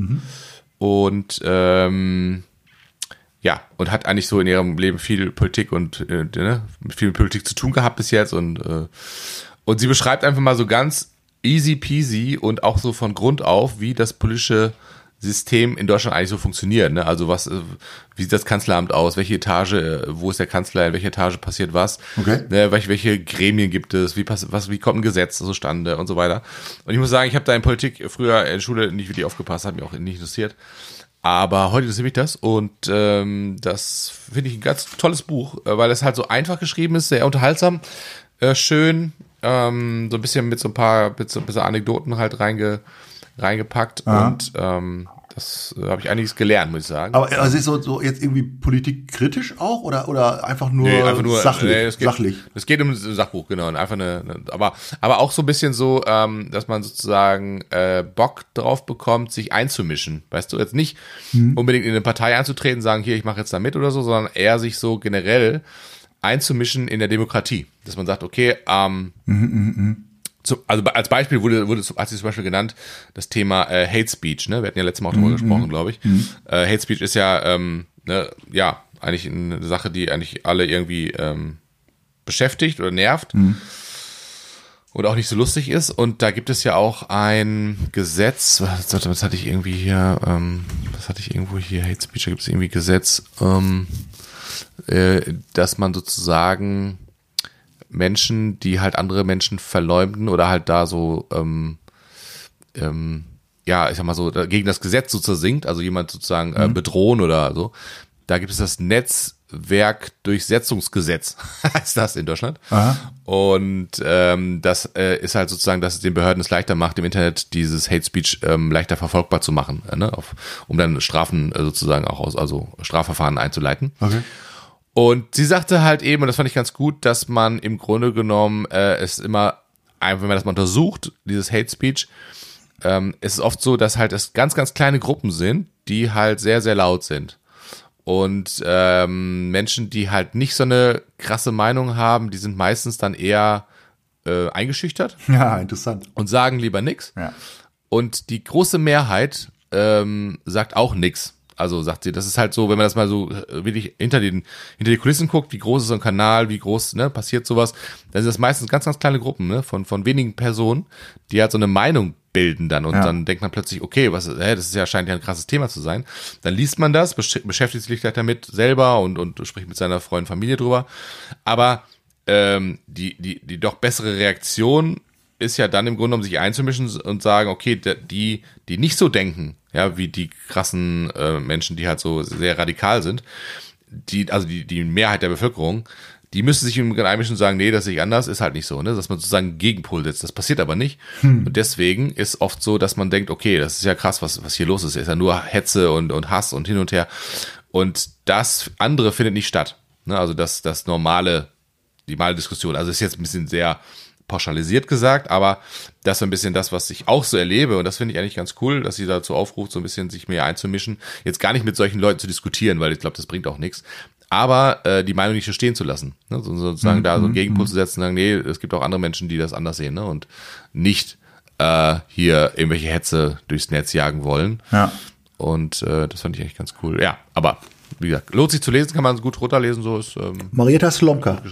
[SPEAKER 1] und ähm, ja, und hat eigentlich so in ihrem Leben viel Politik und äh, ne, viel mit Politik zu tun gehabt bis jetzt und äh, und sie beschreibt einfach mal so ganz easy peasy und auch so von Grund auf, wie das politische System in Deutschland eigentlich so funktioniert. Ne? Also was, äh, wie sieht das Kanzleramt aus? Welche Etage, äh, wo ist der Kanzler? In welcher Etage passiert was?
[SPEAKER 2] Okay.
[SPEAKER 1] Ne? Welche, welche Gremien gibt es? Wie, pass, was, wie kommt ein Gesetz zustande und so weiter? Und ich muss sagen, ich habe da in Politik früher in der Schule nicht wirklich aufgepasst, hat mich auch nicht interessiert. Aber heute interessiert mich das und ähm, das finde ich ein ganz tolles Buch, äh, weil es halt so einfach geschrieben ist, sehr unterhaltsam, äh, schön, ähm, so ein bisschen mit so ein paar mit so ein bisschen Anekdoten halt reinge, reingepackt
[SPEAKER 2] Aha.
[SPEAKER 1] und ähm, das äh, habe ich einiges gelernt, muss ich sagen.
[SPEAKER 2] Aber also ist so, so jetzt irgendwie politikkritisch auch oder, oder einfach nur,
[SPEAKER 1] Nee, einfach nur
[SPEAKER 2] sachlich?
[SPEAKER 1] nee, es geht,
[SPEAKER 2] sachlich.
[SPEAKER 1] Es geht um ein Sachbuch, genau. Einfach eine, eine aber, aber auch so ein bisschen so, ähm, dass man sozusagen äh, Bock drauf bekommt, sich einzumischen. Weißt du, jetzt nicht unbedingt in eine Partei einzutreten, sagen, hier, ich mache jetzt da mit oder so, sondern eher sich so generell einzumischen in der Demokratie. Dass man sagt, okay, ähm, zum, also als Beispiel wurde, wurde hat sie zum Beispiel genannt, das Thema äh, Hate Speech, ne? Wir hatten ja letztes Mal auch darüber gesprochen, glaube ich. Äh, Hate Speech ist ja, ähm, ne, ja, eigentlich eine Sache, die eigentlich alle irgendwie ähm, beschäftigt oder nervt. Und auch nicht so lustig ist. Und da gibt es ja auch ein Gesetz, was, was hatte ich irgendwie hier, ähm, was hatte ich irgendwo hier, Hate Speech, da gibt es irgendwie Gesetz, ähm, äh, dass man sozusagen Menschen, die halt andere Menschen verleumden oder halt da so, ähm, ähm, ja, ich sag mal so, gegen das Gesetz sozusagen singt, also jemand sozusagen äh, bedrohen oder so, da gibt es das Netzwerkdurchsetzungsgesetz, heißt das in Deutschland.
[SPEAKER 2] Aha.
[SPEAKER 1] Und ähm, das äh, ist halt sozusagen, dass es den Behörden es leichter macht, im Internet dieses Hate Speech ähm, leichter verfolgbar zu machen, äh, ne? Auf, um dann Strafen äh, sozusagen auch aus, also Strafverfahren einzuleiten.
[SPEAKER 2] Okay.
[SPEAKER 1] Und sie sagte halt eben, und das fand ich ganz gut, dass man im Grunde genommen äh, es immer, einfach wenn man das mal untersucht, dieses Hate Speech, ähm, es ist oft so, dass halt es ganz, ganz kleine Gruppen sind, die halt sehr, sehr laut sind. Und ähm, Menschen, die halt nicht so eine krasse Meinung haben, die sind meistens dann eher äh, eingeschüchtert
[SPEAKER 2] Ja, interessant.
[SPEAKER 1] und sagen lieber nix.
[SPEAKER 2] Ja.
[SPEAKER 1] Und die große Mehrheit ähm, sagt auch nix. Also sagt sie, das ist halt so, wenn man das mal so äh, wirklich hinter den hinter die Kulissen guckt, wie groß ist so ein Kanal, wie groß ne, passiert sowas, dann sind das meistens ganz ganz kleine Gruppen ne, von von wenigen Personen, die halt so eine Meinung bilden dann und
[SPEAKER 2] Ja.
[SPEAKER 1] dann denkt man plötzlich, okay, was, hä, das ist ja scheint ja ein krasses Thema zu sein. Dann liest man das, besch beschäftigt sich vielleicht damit selber und und spricht mit seiner Freundin, Familie drüber. Aber ähm, die die die doch bessere Reaktion ist ja dann im Grunde um sich einzumischen und sagen, okay, die, die nicht so denken, ja, wie die krassen äh, Menschen, die halt so sehr radikal sind, die, also die, die Mehrheit der Bevölkerung, die müssen sich im Grunde einmischen und sagen, nee, das sehe ich anders, ist halt nicht so, ne? Dass man sozusagen einen Gegenpol setzt. Das passiert aber nicht. Und deswegen ist oft so, dass man denkt, okay, das ist ja krass, was, was hier los ist. Es ist ja nur Hetze und, und Hass und hin und her. Und das andere findet nicht statt. Ne? Also das, das normale, die normale Diskussion. Also ist jetzt ein bisschen sehr pauschalisiert gesagt, aber das ist ein bisschen das, was ich auch so erlebe und das finde ich eigentlich ganz cool, dass sie dazu aufruft, so ein bisschen sich mehr einzumischen. Jetzt gar nicht mit solchen Leuten zu diskutieren, weil ich glaube, das bringt auch nichts. Aber äh, die Meinung nicht so stehen zu lassen. Ne? So, sozusagen da so einen Gegenpol zu setzen, sagen, nee, es gibt auch andere Menschen, die das anders sehen ne? und nicht äh, hier irgendwelche Hetze durchs Netz jagen wollen.
[SPEAKER 2] Ja.
[SPEAKER 1] Und äh, das fand ich eigentlich ganz cool. Ja, aber wie gesagt, lohnt sich zu lesen, kann man gut runterlesen, so ist ähm,
[SPEAKER 2] Marietta Slomka.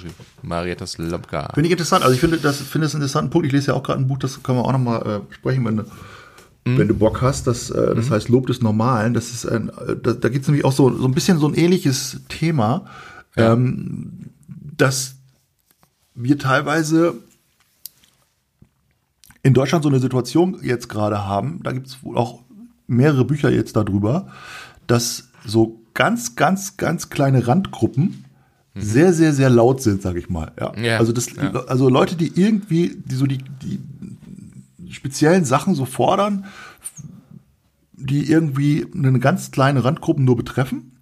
[SPEAKER 1] Marietta Slomka.
[SPEAKER 2] Finde ich interessant. Also ich finde das, finde einen interessanten Punkt. Ich lese ja auch gerade ein Buch, das können wir auch nochmal äh, besprechen, wenn du, wenn du Bock hast. Das, äh, das heißt Lob des Normalen. Das ist ein, äh, da, da gibt es nämlich auch so, so ein bisschen so ein ähnliches Thema, ähm, dass wir teilweise in Deutschland so eine Situation jetzt gerade haben. Da gibt es wohl auch mehrere Bücher jetzt darüber, dass so ganz, ganz, ganz kleine Randgruppen sehr, sehr, sehr laut sind, sag ich mal. Ja.
[SPEAKER 1] Ja,
[SPEAKER 2] Also, das,
[SPEAKER 1] ja.
[SPEAKER 2] also Leute, die irgendwie, die so die, die speziellen Sachen so fordern, die irgendwie eine ganz kleine Randgruppen nur betreffen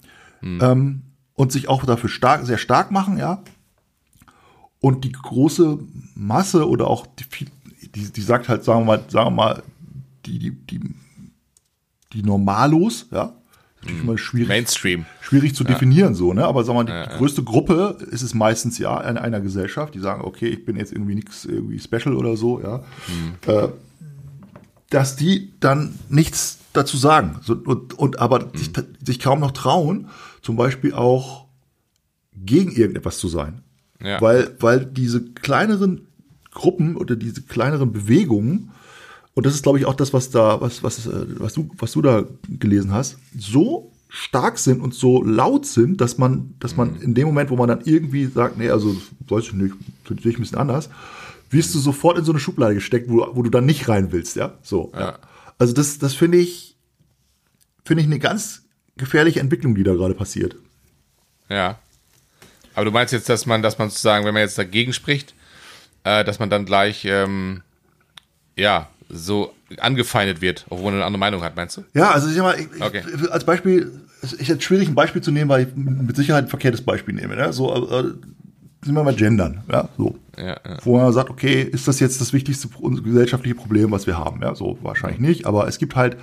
[SPEAKER 2] ähm, und sich auch dafür stark, sehr stark machen, ja. Und die große Masse oder auch die, die, die sagt halt, sagen wir mal, sagen wir mal, die, die, die, die Normalos, ja. Natürlich immer schwierig
[SPEAKER 1] Mainstream.
[SPEAKER 2] schwierig zu definieren so, ne? Aber sag mal, die, die größte Gruppe ist es meistens ja in einer Gesellschaft, die sagen, okay, ich bin jetzt irgendwie nichts irgendwie special oder so, ja. Äh, dass die dann nichts dazu sagen. So, und, und aber sich, sich kaum noch trauen, zum Beispiel auch gegen irgendetwas zu sein.
[SPEAKER 1] Ja.
[SPEAKER 2] Weil, weil diese kleineren Gruppen oder diese kleineren Bewegungen, und das ist, glaube ich, auch das, was da, was, was, äh, was du, was du da gelesen hast, so stark sind und so laut sind, dass man, dass man in dem Moment, wo man dann irgendwie sagt, nee, also weiß ich nicht, finde ich ein bisschen anders, wirst du sofort in so eine Schublade gesteckt, wo, wo du dann nicht rein willst, ja. So.
[SPEAKER 1] Ja.
[SPEAKER 2] Also das, das finde ich, finde ich eine ganz gefährliche Entwicklung, die da gerade passiert.
[SPEAKER 1] Ja. Aber du meinst jetzt, dass man, dass man sozusagen, wenn man jetzt dagegen spricht, äh, dass man dann gleich, ähm, ja, so angefeindet wird, obwohl man eine andere Meinung hat, meinst du?
[SPEAKER 2] Ja, also ich sag mal, ich,
[SPEAKER 1] Okay.
[SPEAKER 2] als Beispiel, ich hätte schwierig ein Beispiel zu nehmen, weil ich mit Sicherheit ein verkehrtes Beispiel nehme. Ne? So, äh, sind wir mal gendern, ja, so.
[SPEAKER 1] Ja, ja.
[SPEAKER 2] Wo man sagt, okay, ist das jetzt das wichtigste gesellschaftliche Problem, was wir haben? Ja, so wahrscheinlich nicht, aber es gibt halt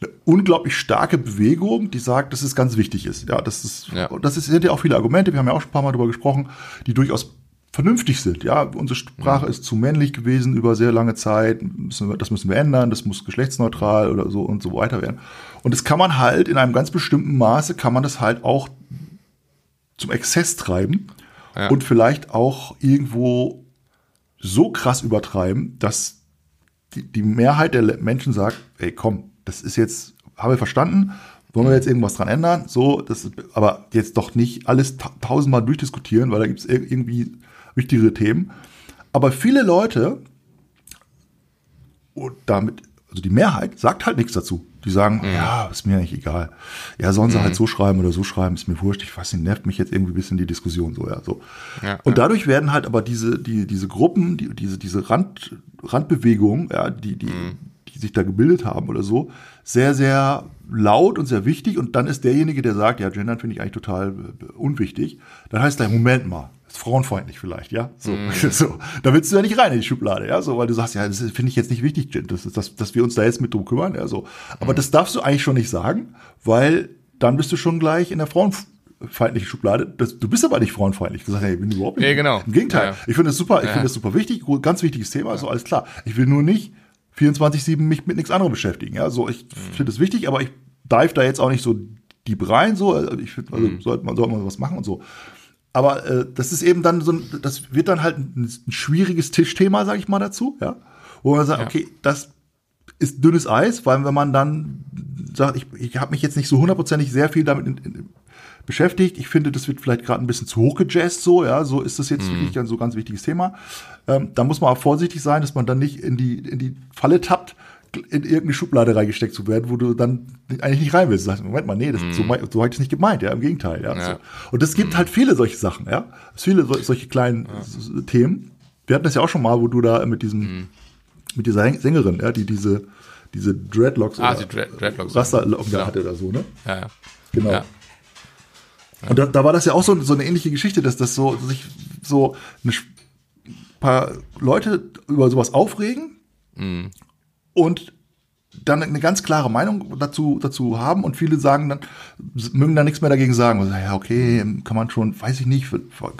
[SPEAKER 2] eine unglaublich starke Bewegung, die sagt, dass es ganz wichtig ist. Ja, das ist,
[SPEAKER 1] Ja.
[SPEAKER 2] das ist, sind ja auch viele Argumente, wir haben ja auch schon ein paar Mal darüber gesprochen, die durchaus vernünftig sind. Ja, unsere Sprache ist zu männlich gewesen über sehr lange Zeit. Müssen wir, das müssen wir ändern. Das muss geschlechtsneutral oder so und so weiter werden. Und das kann man halt in einem ganz bestimmten Maße kann man das halt auch zum Exzess treiben
[SPEAKER 1] Ja.
[SPEAKER 2] und vielleicht auch irgendwo so krass übertreiben, dass die, die Mehrheit der Menschen sagt, ey, komm, das ist jetzt, haben wir verstanden, wollen wir jetzt irgendwas dran ändern? So, das aber jetzt doch nicht alles ta tausendmal durchdiskutieren, weil da gibt es irgendwie wichtigere Themen. Aber viele Leute, und damit, also die Mehrheit, sagt halt nichts dazu. Die sagen, ja, ist mir eigentlich egal. Ja, sollen sie halt so schreiben oder so schreiben, ist mir wurscht. Ich weiß nicht, nervt mich jetzt irgendwie ein bisschen die Diskussion so, ja, so.
[SPEAKER 1] Ja,
[SPEAKER 2] und dadurch werden halt aber diese, die, diese Gruppen, die, diese, diese Rand, Randbewegungen, ja, die, die, die sich da gebildet haben oder so, sehr, sehr laut und sehr wichtig. Und dann ist derjenige, der sagt, ja, Gendern finde ich eigentlich total äh, unwichtig. Dann heißt er, Moment mal, ist frauenfeindlich vielleicht, ja. So, so. Da willst du ja nicht rein in die Schublade, ja, so, weil du sagst, ja, das finde ich jetzt nicht wichtig, das ist, dass, wir uns da jetzt mit drum kümmern, ja, so. Aber das darfst du eigentlich schon nicht sagen, weil dann bist du schon gleich in der frauenfeindlichen Schublade. Das, du bist aber nicht frauenfeindlich. Du sagst, ja, ich bin überhaupt nicht.
[SPEAKER 1] Ja, genau.
[SPEAKER 2] Im Gegenteil.
[SPEAKER 1] Ja.
[SPEAKER 2] Ich finde das super, ich
[SPEAKER 1] Ja.
[SPEAKER 2] finde das super wichtig, ganz wichtiges Thema, so alles klar. Ich will nur nicht 24-7 mich mit nichts anderem beschäftigen, ja, so, ich finde es wichtig, aber ich dive da jetzt auch nicht so deep rein, so, also ich finde, also sollte man, sollte man was machen und so. Aber äh, das ist eben dann so, ein, das wird dann halt ein, ein schwieriges Tischthema, sag ich mal dazu, ja, wo man sagt,
[SPEAKER 1] Ja.
[SPEAKER 2] okay, das ist dünnes Eis, weil wenn man dann sagt, ich, ich habe mich jetzt nicht so hundertprozentig sehr viel damit in, in, beschäftigt, ich finde, das wird vielleicht gerade ein bisschen zu hoch gejazzt, so, ja, so ist das jetzt wirklich ein so ganz wichtiges Thema. Ähm, da muss man auch vorsichtig sein, dass man dann nicht in die, in die Falle tappt, in irgendeine Schublade reingesteckt zu werden, wo du dann eigentlich nicht rein willst. Du sagst, Moment mal, nee, das, so, mein- so habe ich das nicht gemeint, ja, im Gegenteil, ja.
[SPEAKER 1] Ja.
[SPEAKER 2] So. Und es gibt halt viele solche Sachen, ja. Viele so, solche kleinen s- Themen. Wir hatten das ja auch schon mal, wo du da mit diesem, mit dieser Säng- Sängerin, ja, die diese, diese Dreadlocks
[SPEAKER 1] Ah,
[SPEAKER 2] oder
[SPEAKER 1] die Dread- Dreadlocks.
[SPEAKER 2] Rasterlocken
[SPEAKER 1] Genau.
[SPEAKER 2] hatte oder so, ne?
[SPEAKER 1] Ja, ja.
[SPEAKER 2] Genau.
[SPEAKER 1] Ja.
[SPEAKER 2] Und da, da war das ja auch so, so eine ähnliche Geschichte, dass das so sich so ein paar Leute über sowas aufregen und dann eine ganz klare Meinung dazu, dazu haben und viele sagen dann, mögen da nichts mehr dagegen sagen. Sagen, ja, okay, kann man schon, weiß ich nicht,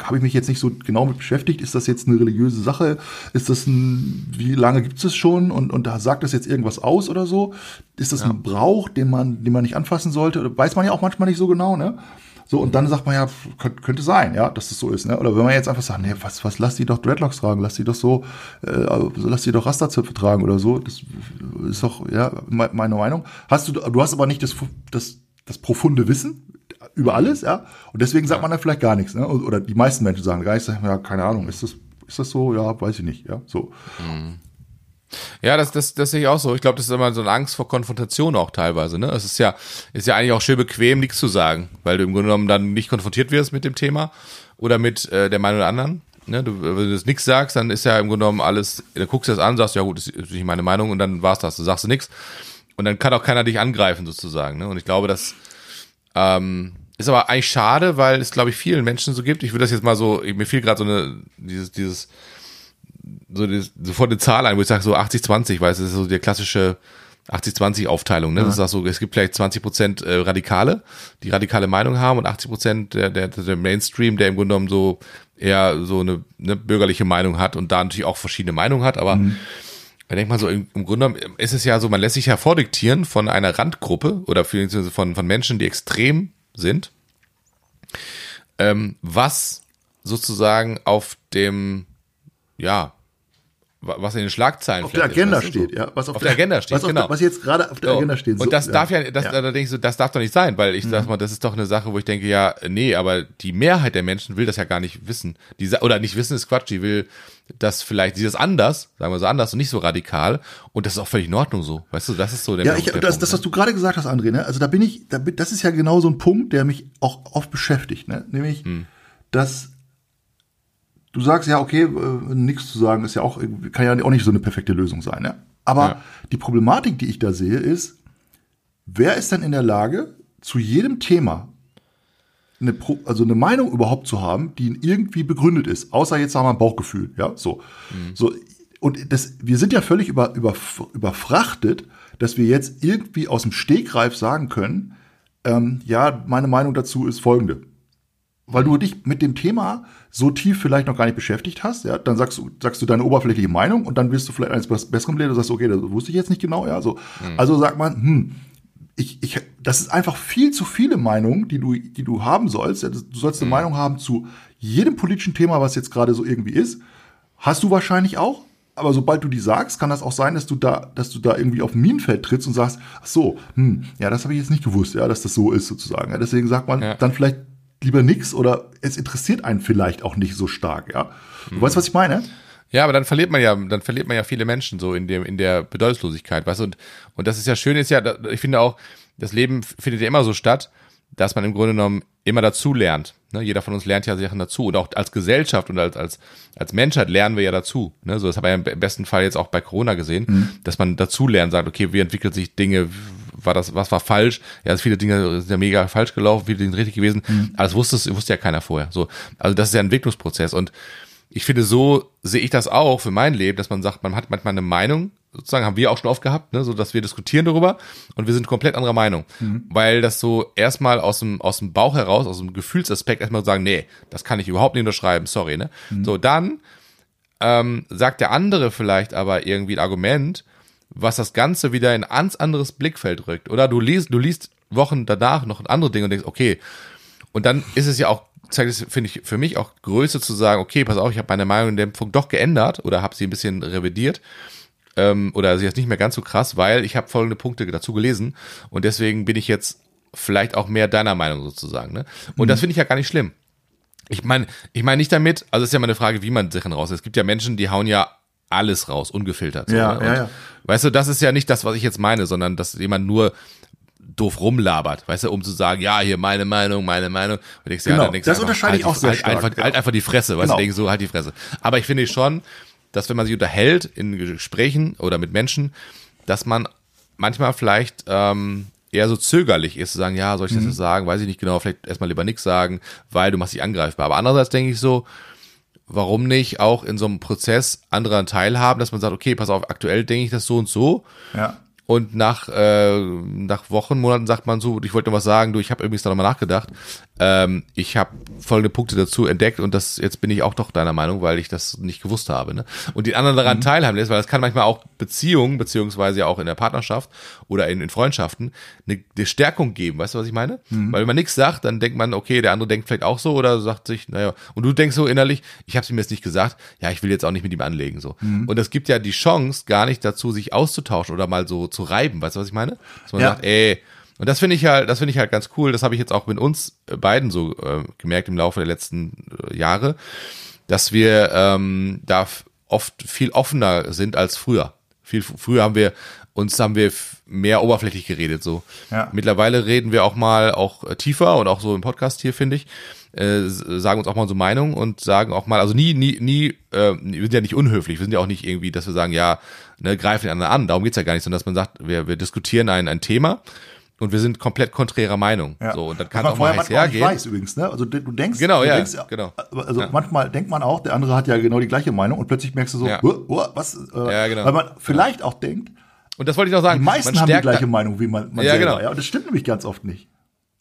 [SPEAKER 2] habe ich mich jetzt nicht so genau mit beschäftigt. Ist das jetzt eine religiöse Sache? Ist das ein, wie lange gibt es das schon? Und, und da sagt das jetzt irgendwas aus oder so? Ist das ein Brauch, den man, den man nicht anfassen sollte? Weiß man ja auch manchmal nicht so genau, ne? So, und dann sagt man ja, könnte, sein, ja, dass das so ist, ne? Oder wenn man jetzt einfach sagt, nee, was, was, lass die doch Dreadlocks tragen, lass die doch so, äh, also lass die doch Rasterzöpfe tragen oder so, das ist doch, ja, me- meine Meinung. Hast du, du hast aber nicht das, das, das profunde Wissen über alles, ja? Und deswegen sagt man dann vielleicht gar nichts, ne? Oder die meisten Menschen sagen gar nichts, ja, keine Ahnung, ist das, ist das so? Ja, weiß ich nicht, ja, so.
[SPEAKER 1] Ja, das, das, das sehe ich auch so. Ich glaube, das ist immer so eine Angst vor Konfrontation auch teilweise. Ne? Es ist ja, ist ja eigentlich auch schön bequem, nichts zu sagen, weil du im Grunde genommen dann nicht konfrontiert wirst mit dem Thema oder mit äh, der Meinung der anderen. Ne? Du, wenn du das nichts sagst, dann ist ja im Grunde genommen alles, dann guckst du das an, sagst, ja gut, das ist nicht meine Meinung und dann war's das. Du sagst nichts. Und dann kann auch keiner dich angreifen sozusagen. Ne? Und ich glaube, das ähm, ist aber eigentlich schade, weil es, glaube ich, vielen Menschen so gibt. Ich würde das jetzt mal so, mir fiel gerade so eine, dieses, dieses, so die, sofort eine Zahl ein, wo ich sage so 80-20, weil es ist so die klassische 80-20-Aufteilung. Ne? Ja. Das ist so, es gibt vielleicht 20 Prozent äh, Radikale, die radikale Meinung haben und 80 Prozent der, der, der Mainstream, der im Grunde genommen so eher so eine, eine bürgerliche Meinung hat und da natürlich auch verschiedene Meinungen hat, aber mhm. Ich denke mal so, im, im Grunde genommen ist es ja so, man lässt sich ja vordiktieren von einer Randgruppe oder von, von Menschen, die extrem sind, ähm, was sozusagen auf dem, ja, was in den Schlagzeilen
[SPEAKER 2] auf der Agenda ist, steht, ja,
[SPEAKER 1] was auf, auf der, der, Agenda steht,
[SPEAKER 2] was
[SPEAKER 1] genau.
[SPEAKER 2] Der, was jetzt gerade auf der so. Agenda steht.
[SPEAKER 1] So, und das ja. darf ja, das, ja. da denke ich so, das darf doch nicht sein, weil ich mhm. sag mal, das ist doch eine Sache, wo ich denke, ja, nee, aber die Mehrheit der Menschen will das ja gar nicht wissen. Die, oder nicht wissen ist Quatsch, die will das vielleicht, sie das anders, sagen wir so anders und nicht so radikal und das ist auch völlig in Ordnung so. Weißt du, das ist so
[SPEAKER 2] der Ja, ich, das, Punkt, das, was ne? du gerade gesagt hast, André, ne? Also da bin ich, da, das ist ja genau so ein Punkt, der mich auch oft beschäftigt, ne? Nämlich, hm. dass du sagst ja, okay, äh, nichts zu sagen ist ja auch, kann ja auch nicht so eine perfekte Lösung sein. Ne? Aber ja. die Problematik, die ich da sehe, ist, wer ist denn in der Lage, zu jedem Thema eine, also eine Meinung überhaupt zu haben, die irgendwie begründet ist, außer jetzt sagen wir Bauchgefühl, ja, so. Mhm. So, und das, wir sind ja völlig über, über, überfrachtet, dass wir jetzt irgendwie aus dem Stegreif sagen können, ähm, ja, meine Meinung dazu ist folgende weil du dich mit dem Thema so tief vielleicht noch gar nicht beschäftigt hast, ja, dann sagst du, sagst du deine oberflächliche Meinung und dann wirst du vielleicht eines Besseren belehrt und sagst, okay, das wusste ich jetzt nicht genau, ja, so. Mhm. Also sagt man, hm, ich, ich, das ist einfach viel zu viele Meinungen, die du, die du haben sollst. Ja, du sollst eine mhm. Meinung haben zu jedem politischen Thema, was jetzt gerade so irgendwie ist. Hast du wahrscheinlich auch. Aber sobald du die sagst, kann das auch sein, dass du da, dass du da irgendwie auf ein Minenfeld trittst und sagst, ach so, hm, ja, das habe ich jetzt nicht gewusst, ja, dass das so ist sozusagen. Ja, deswegen sagt man ja. dann vielleicht lieber nix oder es interessiert einen vielleicht auch nicht so stark, ja. Du mhm. weißt, was ich meine?
[SPEAKER 1] Ja, aber dann verliert man ja, dann verliert man ja viele Menschen so in dem, in der Bedeutungslosigkeit, weißt du? Und, und das ist ja schön, ist ja, ich finde auch, das Leben findet ja immer so statt, dass man im Grunde genommen immer dazu lernt. Ne? Jeder von uns lernt ja Sachen dazu. Und auch als Gesellschaft und als, als, als Menschheit lernen wir ja dazu. Ne? So, das haben wir ja im besten Fall jetzt auch bei Corona gesehen, mhm. dass man dazu lernt, sagt, okay, wie entwickeln sich Dinge, war das, was war falsch? Ja, also viele Dinge sind ja mega falsch gelaufen, viele Dinge sind richtig gewesen. Mhm. Aber das wusste, wusste ja keiner vorher. So, also das ist ja ein Entwicklungsprozess. Und ich finde, so sehe ich das auch für mein Leben, dass man sagt, man hat manchmal eine Meinung, sozusagen haben wir auch schon oft gehabt, ne, so dass wir diskutieren darüber und wir sind komplett anderer Meinung, mhm. weil das so erstmal aus dem aus dem Bauch heraus, aus dem Gefühlsaspekt erstmal sagen, nee, das kann ich überhaupt nicht unterschreiben, sorry, ne. Mhm. So dann ähm, sagt der andere vielleicht aber irgendwie ein Argument, was das Ganze wieder in ein ganz anderes Blickfeld rückt. Oder du liest, du liest Wochen danach noch andere Dinge und denkst, okay. Und dann ist es ja auch, zeigt es, finde ich, für mich auch Größe zu sagen, okay, pass auf, ich habe meine Meinung in dem Punkt doch geändert oder habe sie ein bisschen revidiert. Ähm, oder sie ist nicht mehr ganz so krass, weil ich habe folgende Punkte dazu gelesen und deswegen bin ich jetzt vielleicht auch mehr deiner Meinung sozusagen. Ne? Und mhm. das finde ich ja gar nicht schlimm. Ich meine, ich meine nicht damit, also es ist ja mal eine Frage, wie man Sachen raus. Es gibt ja Menschen, die hauen ja alles raus, ungefiltert.
[SPEAKER 2] So, ja, ne? ja, ja.
[SPEAKER 1] Weißt du, das ist ja nicht das, was ich jetzt meine, sondern dass jemand nur doof rumlabert, weißt du, um zu sagen, ja, hier meine Meinung, meine Meinung. Und
[SPEAKER 2] ich, genau, ja, dann das unterscheide halt, ich auch sehr
[SPEAKER 1] halt,
[SPEAKER 2] stark.
[SPEAKER 1] Einfach, ja. Halt einfach die Fresse, weißt genau. du, so, halt die Fresse. Aber ich finde schon, dass wenn man sich unterhält in Gesprächen oder mit Menschen, dass man manchmal vielleicht ähm, eher so zögerlich ist, zu sagen, ja, soll ich das mhm. jetzt sagen, weiß ich nicht genau, vielleicht erstmal lieber nichts sagen, weil du machst dich angreifbar. Aber andererseits denke ich so, warum nicht auch in so einem Prozess anderer teilhaben, dass man sagt, okay, pass auf, aktuell denke ich das so und so.
[SPEAKER 2] Ja.
[SPEAKER 1] Und nach, äh, nach Wochen, Monaten sagt man so, ich wollte noch was sagen, du, ich habe übrigens da nochmal nachgedacht. Ähm, ich habe folgende Punkte dazu entdeckt und das jetzt bin ich auch doch deiner Meinung, weil ich das nicht gewusst habe. Ne? Und die anderen daran mhm. teilhaben lässt, weil das kann manchmal auch Beziehungen, beziehungsweise ja auch in der Partnerschaft oder in, in Freundschaften, eine, eine Stärkung geben. Weißt du, was ich meine? Mhm. Weil wenn man nichts sagt, dann denkt man, okay, der andere denkt vielleicht auch so oder sagt sich, naja, und du denkst so innerlich, ich habe ihm jetzt nicht gesagt, ja, ich will jetzt auch nicht mit ihm anlegen. so. Mhm. Und es gibt ja die Chance gar nicht dazu, sich auszutauschen oder mal so zu reiben. Weißt du, was ich meine? Dass man ja. sagt, ey, und das finde ich halt, das finde ich halt ganz cool. Das habe ich jetzt auch mit uns beiden so äh, gemerkt im Laufe der letzten äh, Jahre, dass wir ähm, da oft viel offener sind als früher. Viel früher haben wir uns haben wir mehr oberflächlich geredet so.
[SPEAKER 2] Ja.
[SPEAKER 1] Mittlerweile reden wir auch mal auch äh, tiefer und auch so im Podcast hier finde ich äh, sagen uns auch mal unsere Meinung und sagen auch mal, also nie, nie, nie, äh, wir sind ja nicht unhöflich, wir sind ja auch nicht irgendwie, dass wir sagen, ja, ne, greifen den anderen an, darum geht's ja gar nicht, sondern dass man sagt, wir, wir diskutieren ein, ein Thema und wir sind komplett konträrer Meinung.
[SPEAKER 2] Ja.
[SPEAKER 1] So, und dann kann
[SPEAKER 2] Was
[SPEAKER 1] auch
[SPEAKER 2] man
[SPEAKER 1] mal
[SPEAKER 2] vorher
[SPEAKER 1] heiß hergehen.
[SPEAKER 2] weiß übrigens, ne? Also du denkst,
[SPEAKER 1] Genau,
[SPEAKER 2] du
[SPEAKER 1] ja,
[SPEAKER 2] denkst,
[SPEAKER 1] genau.
[SPEAKER 2] Also
[SPEAKER 1] Ja.
[SPEAKER 2] manchmal denkt man auch, der andere hat ja genau die gleiche Meinung und plötzlich merkst du so,
[SPEAKER 1] Ja.
[SPEAKER 2] "Huh, huh, was? Äh,
[SPEAKER 1] Ja, genau.
[SPEAKER 2] Weil man vielleicht auch denkt,
[SPEAKER 1] Und das wollte ich noch sagen.
[SPEAKER 2] die meisten
[SPEAKER 1] man
[SPEAKER 2] haben die gleiche Meinung wie man, man
[SPEAKER 1] Ja,
[SPEAKER 2] selber.
[SPEAKER 1] genau.
[SPEAKER 2] Ja, und das stimmt nämlich ganz oft nicht.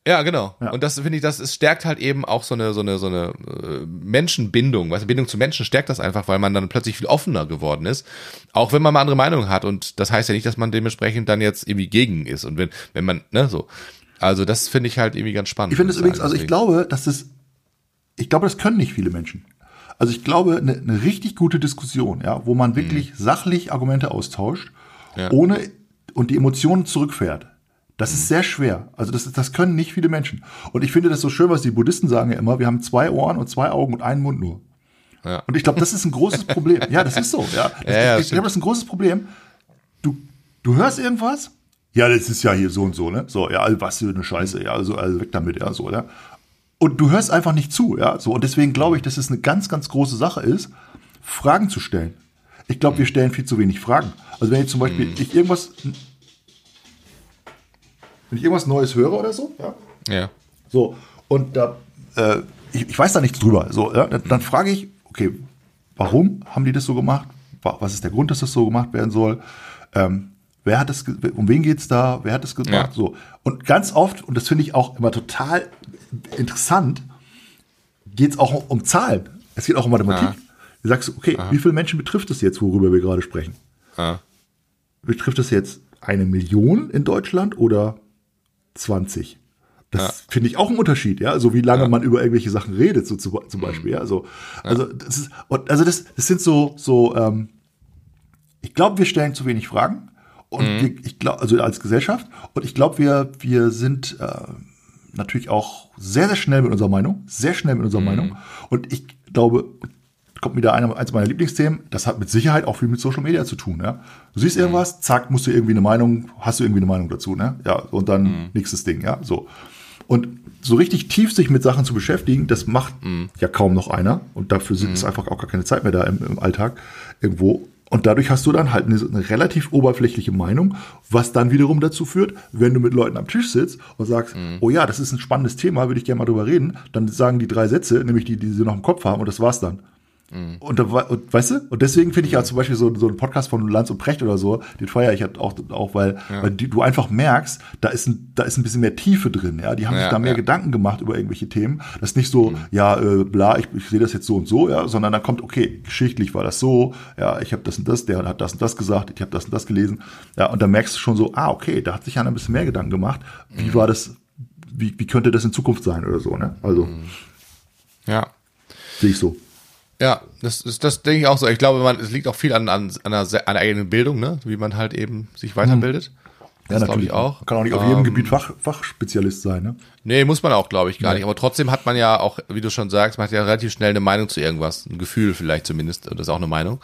[SPEAKER 1] Ja, genau.
[SPEAKER 2] Ja.
[SPEAKER 1] Und das finde ich, das es stärkt halt eben auch so eine so eine so eine äh, Menschenbindung, weißt du, Bindung zu Menschen stärkt das einfach, weil man dann plötzlich viel offener geworden ist, auch wenn man mal andere Meinungen hat und das heißt ja nicht, dass man dementsprechend dann jetzt irgendwie gegen ist und wenn wenn man ne so. Also das finde ich halt irgendwie ganz spannend.
[SPEAKER 2] Ich finde es übrigens, also ich glaube, dass das, ich glaube, das können nicht viele Menschen. Also ich glaube, eine, eine richtig gute Diskussion, ja, wo man wirklich sachlich Argumente austauscht,
[SPEAKER 1] Mhm. Ja.
[SPEAKER 2] ohne und die Emotionen zurückfährt. Das
[SPEAKER 1] Mhm.
[SPEAKER 2] ist sehr schwer. Also das, das können nicht viele Menschen. Und ich finde das so schön, was die Buddhisten sagen ja immer, wir haben zwei Ohren und zwei Augen und einen Mund nur.
[SPEAKER 1] Ja.
[SPEAKER 2] Und ich glaube, das ist ein großes Problem. Ja, das ist so. Ja, das,
[SPEAKER 1] Ja,
[SPEAKER 2] ich, ich glaube, das ist ein großes Problem. Du, du hörst irgendwas? Ja, das ist ja hier so und so, ne? So, ja, was für eine Scheiße, ja, also, also weg damit, ja, so, ja. Und du hörst einfach nicht zu, ja, so. Und deswegen glaube ich, dass es eine ganz, ganz große Sache ist, Fragen zu stellen. Ich glaube, wir stellen viel zu wenig Fragen. Also wenn jetzt zum Beispiel ich irgendwas, wenn ich irgendwas Neues höre oder so, ja,
[SPEAKER 1] Ja.
[SPEAKER 2] so, und da, äh, ich, ich weiß da nichts drüber. So, ja, dann, dann frage ich, okay, warum haben die das so gemacht? Wa- Was ist der Grund, dass das so gemacht werden soll? Ähm, wer hat das, um wen geht's da? Wer hat das gemacht?
[SPEAKER 1] Ja.
[SPEAKER 2] So. Und ganz oft, und das finde ich auch immer total interessant, geht's auch um Zahlen. Es geht auch um Mathematik.
[SPEAKER 1] Aha.
[SPEAKER 2] Du sagst, okay, wie viele Menschen betrifft es jetzt, worüber wir gerade sprechen?
[SPEAKER 1] Ah.
[SPEAKER 2] betrifft das jetzt eine Million in Deutschland oder 20? Das finde ich auch ein Unterschied, ja. Also wie lange man über irgendwelche Sachen redet, so zu, zum Beispiel, ja. Also, also das ist, also das, das sind so, so, ähm, ich glaube, wir stellen zu wenig Fragen. Und wir, ich glaube, also als Gesellschaft, und ich glaube, wir, wir sind äh, natürlich auch sehr, sehr schnell mit unserer Meinung, sehr schnell mit unserer Meinung. Und ich glaube, kommt wieder einer, eins meiner Lieblingsthemen, das hat mit Sicherheit auch viel mit Social Media zu tun. Ja? Du siehst irgendwas, zack, musst du irgendwie eine Meinung, hast du irgendwie eine Meinung dazu, ne? Ja, und dann nächstes Ding, ja, so. Und so richtig tief sich mit Sachen zu beschäftigen, das macht ja kaum noch einer. Und dafür sind, ist einfach auch gar keine Zeit mehr da im, im Alltag irgendwo. Und dadurch hast du dann halt eine, eine relativ oberflächliche Meinung, was dann wiederum dazu führt, wenn du mit Leuten am Tisch sitzt und sagst, oh ja, das ist ein spannendes Thema, würde ich gerne mal drüber reden, dann sagen die drei Sätze, nämlich die, die sie noch im Kopf haben und das war's dann. Und, da, war- und weißt du, und deswegen finde ich ja zum Beispiel so, so einen Podcast von Lanz und Precht oder so, den feiere ich halt auch, auch weil, weil die, du einfach merkst, da ist, ein, da ist ein bisschen mehr Tiefe drin, ja. Die haben
[SPEAKER 1] Ja,
[SPEAKER 2] sich da mehr
[SPEAKER 1] ja.
[SPEAKER 2] Gedanken gemacht über irgendwelche Themen. Das ist nicht so, ja, äh, bla, ich, ich sehe das jetzt so und so, ja, sondern dann kommt, okay, geschichtlich war das so, ja, ich habe das und das, der hat das und das gesagt, ich habe das und das gelesen. Ja, und dann merkst du schon so, ah, okay, da hat sich einer ein bisschen mehr Gedanken gemacht. Wie war das, wie, wie könnte das in Zukunft sein oder so, ne? Also,
[SPEAKER 1] Ja.
[SPEAKER 2] sehe ich so.
[SPEAKER 1] Ja, das ist das denke ich auch so. Ich glaube, man, es liegt auch viel an, an, an, einer, an der eigenen Bildung, ne? wie man halt eben sich weiterbildet. Das glaube ich auch.
[SPEAKER 2] Man kann auch nicht auf jedem Gebiet Fach, Fachspezialist sein, ne?
[SPEAKER 1] Nee, muss man auch, glaube ich, gar nicht. Aber trotzdem hat man ja auch, wie du schon sagst, man hat ja relativ schnell eine Meinung zu irgendwas. Ein Gefühl vielleicht zumindest. Das ist auch eine Meinung.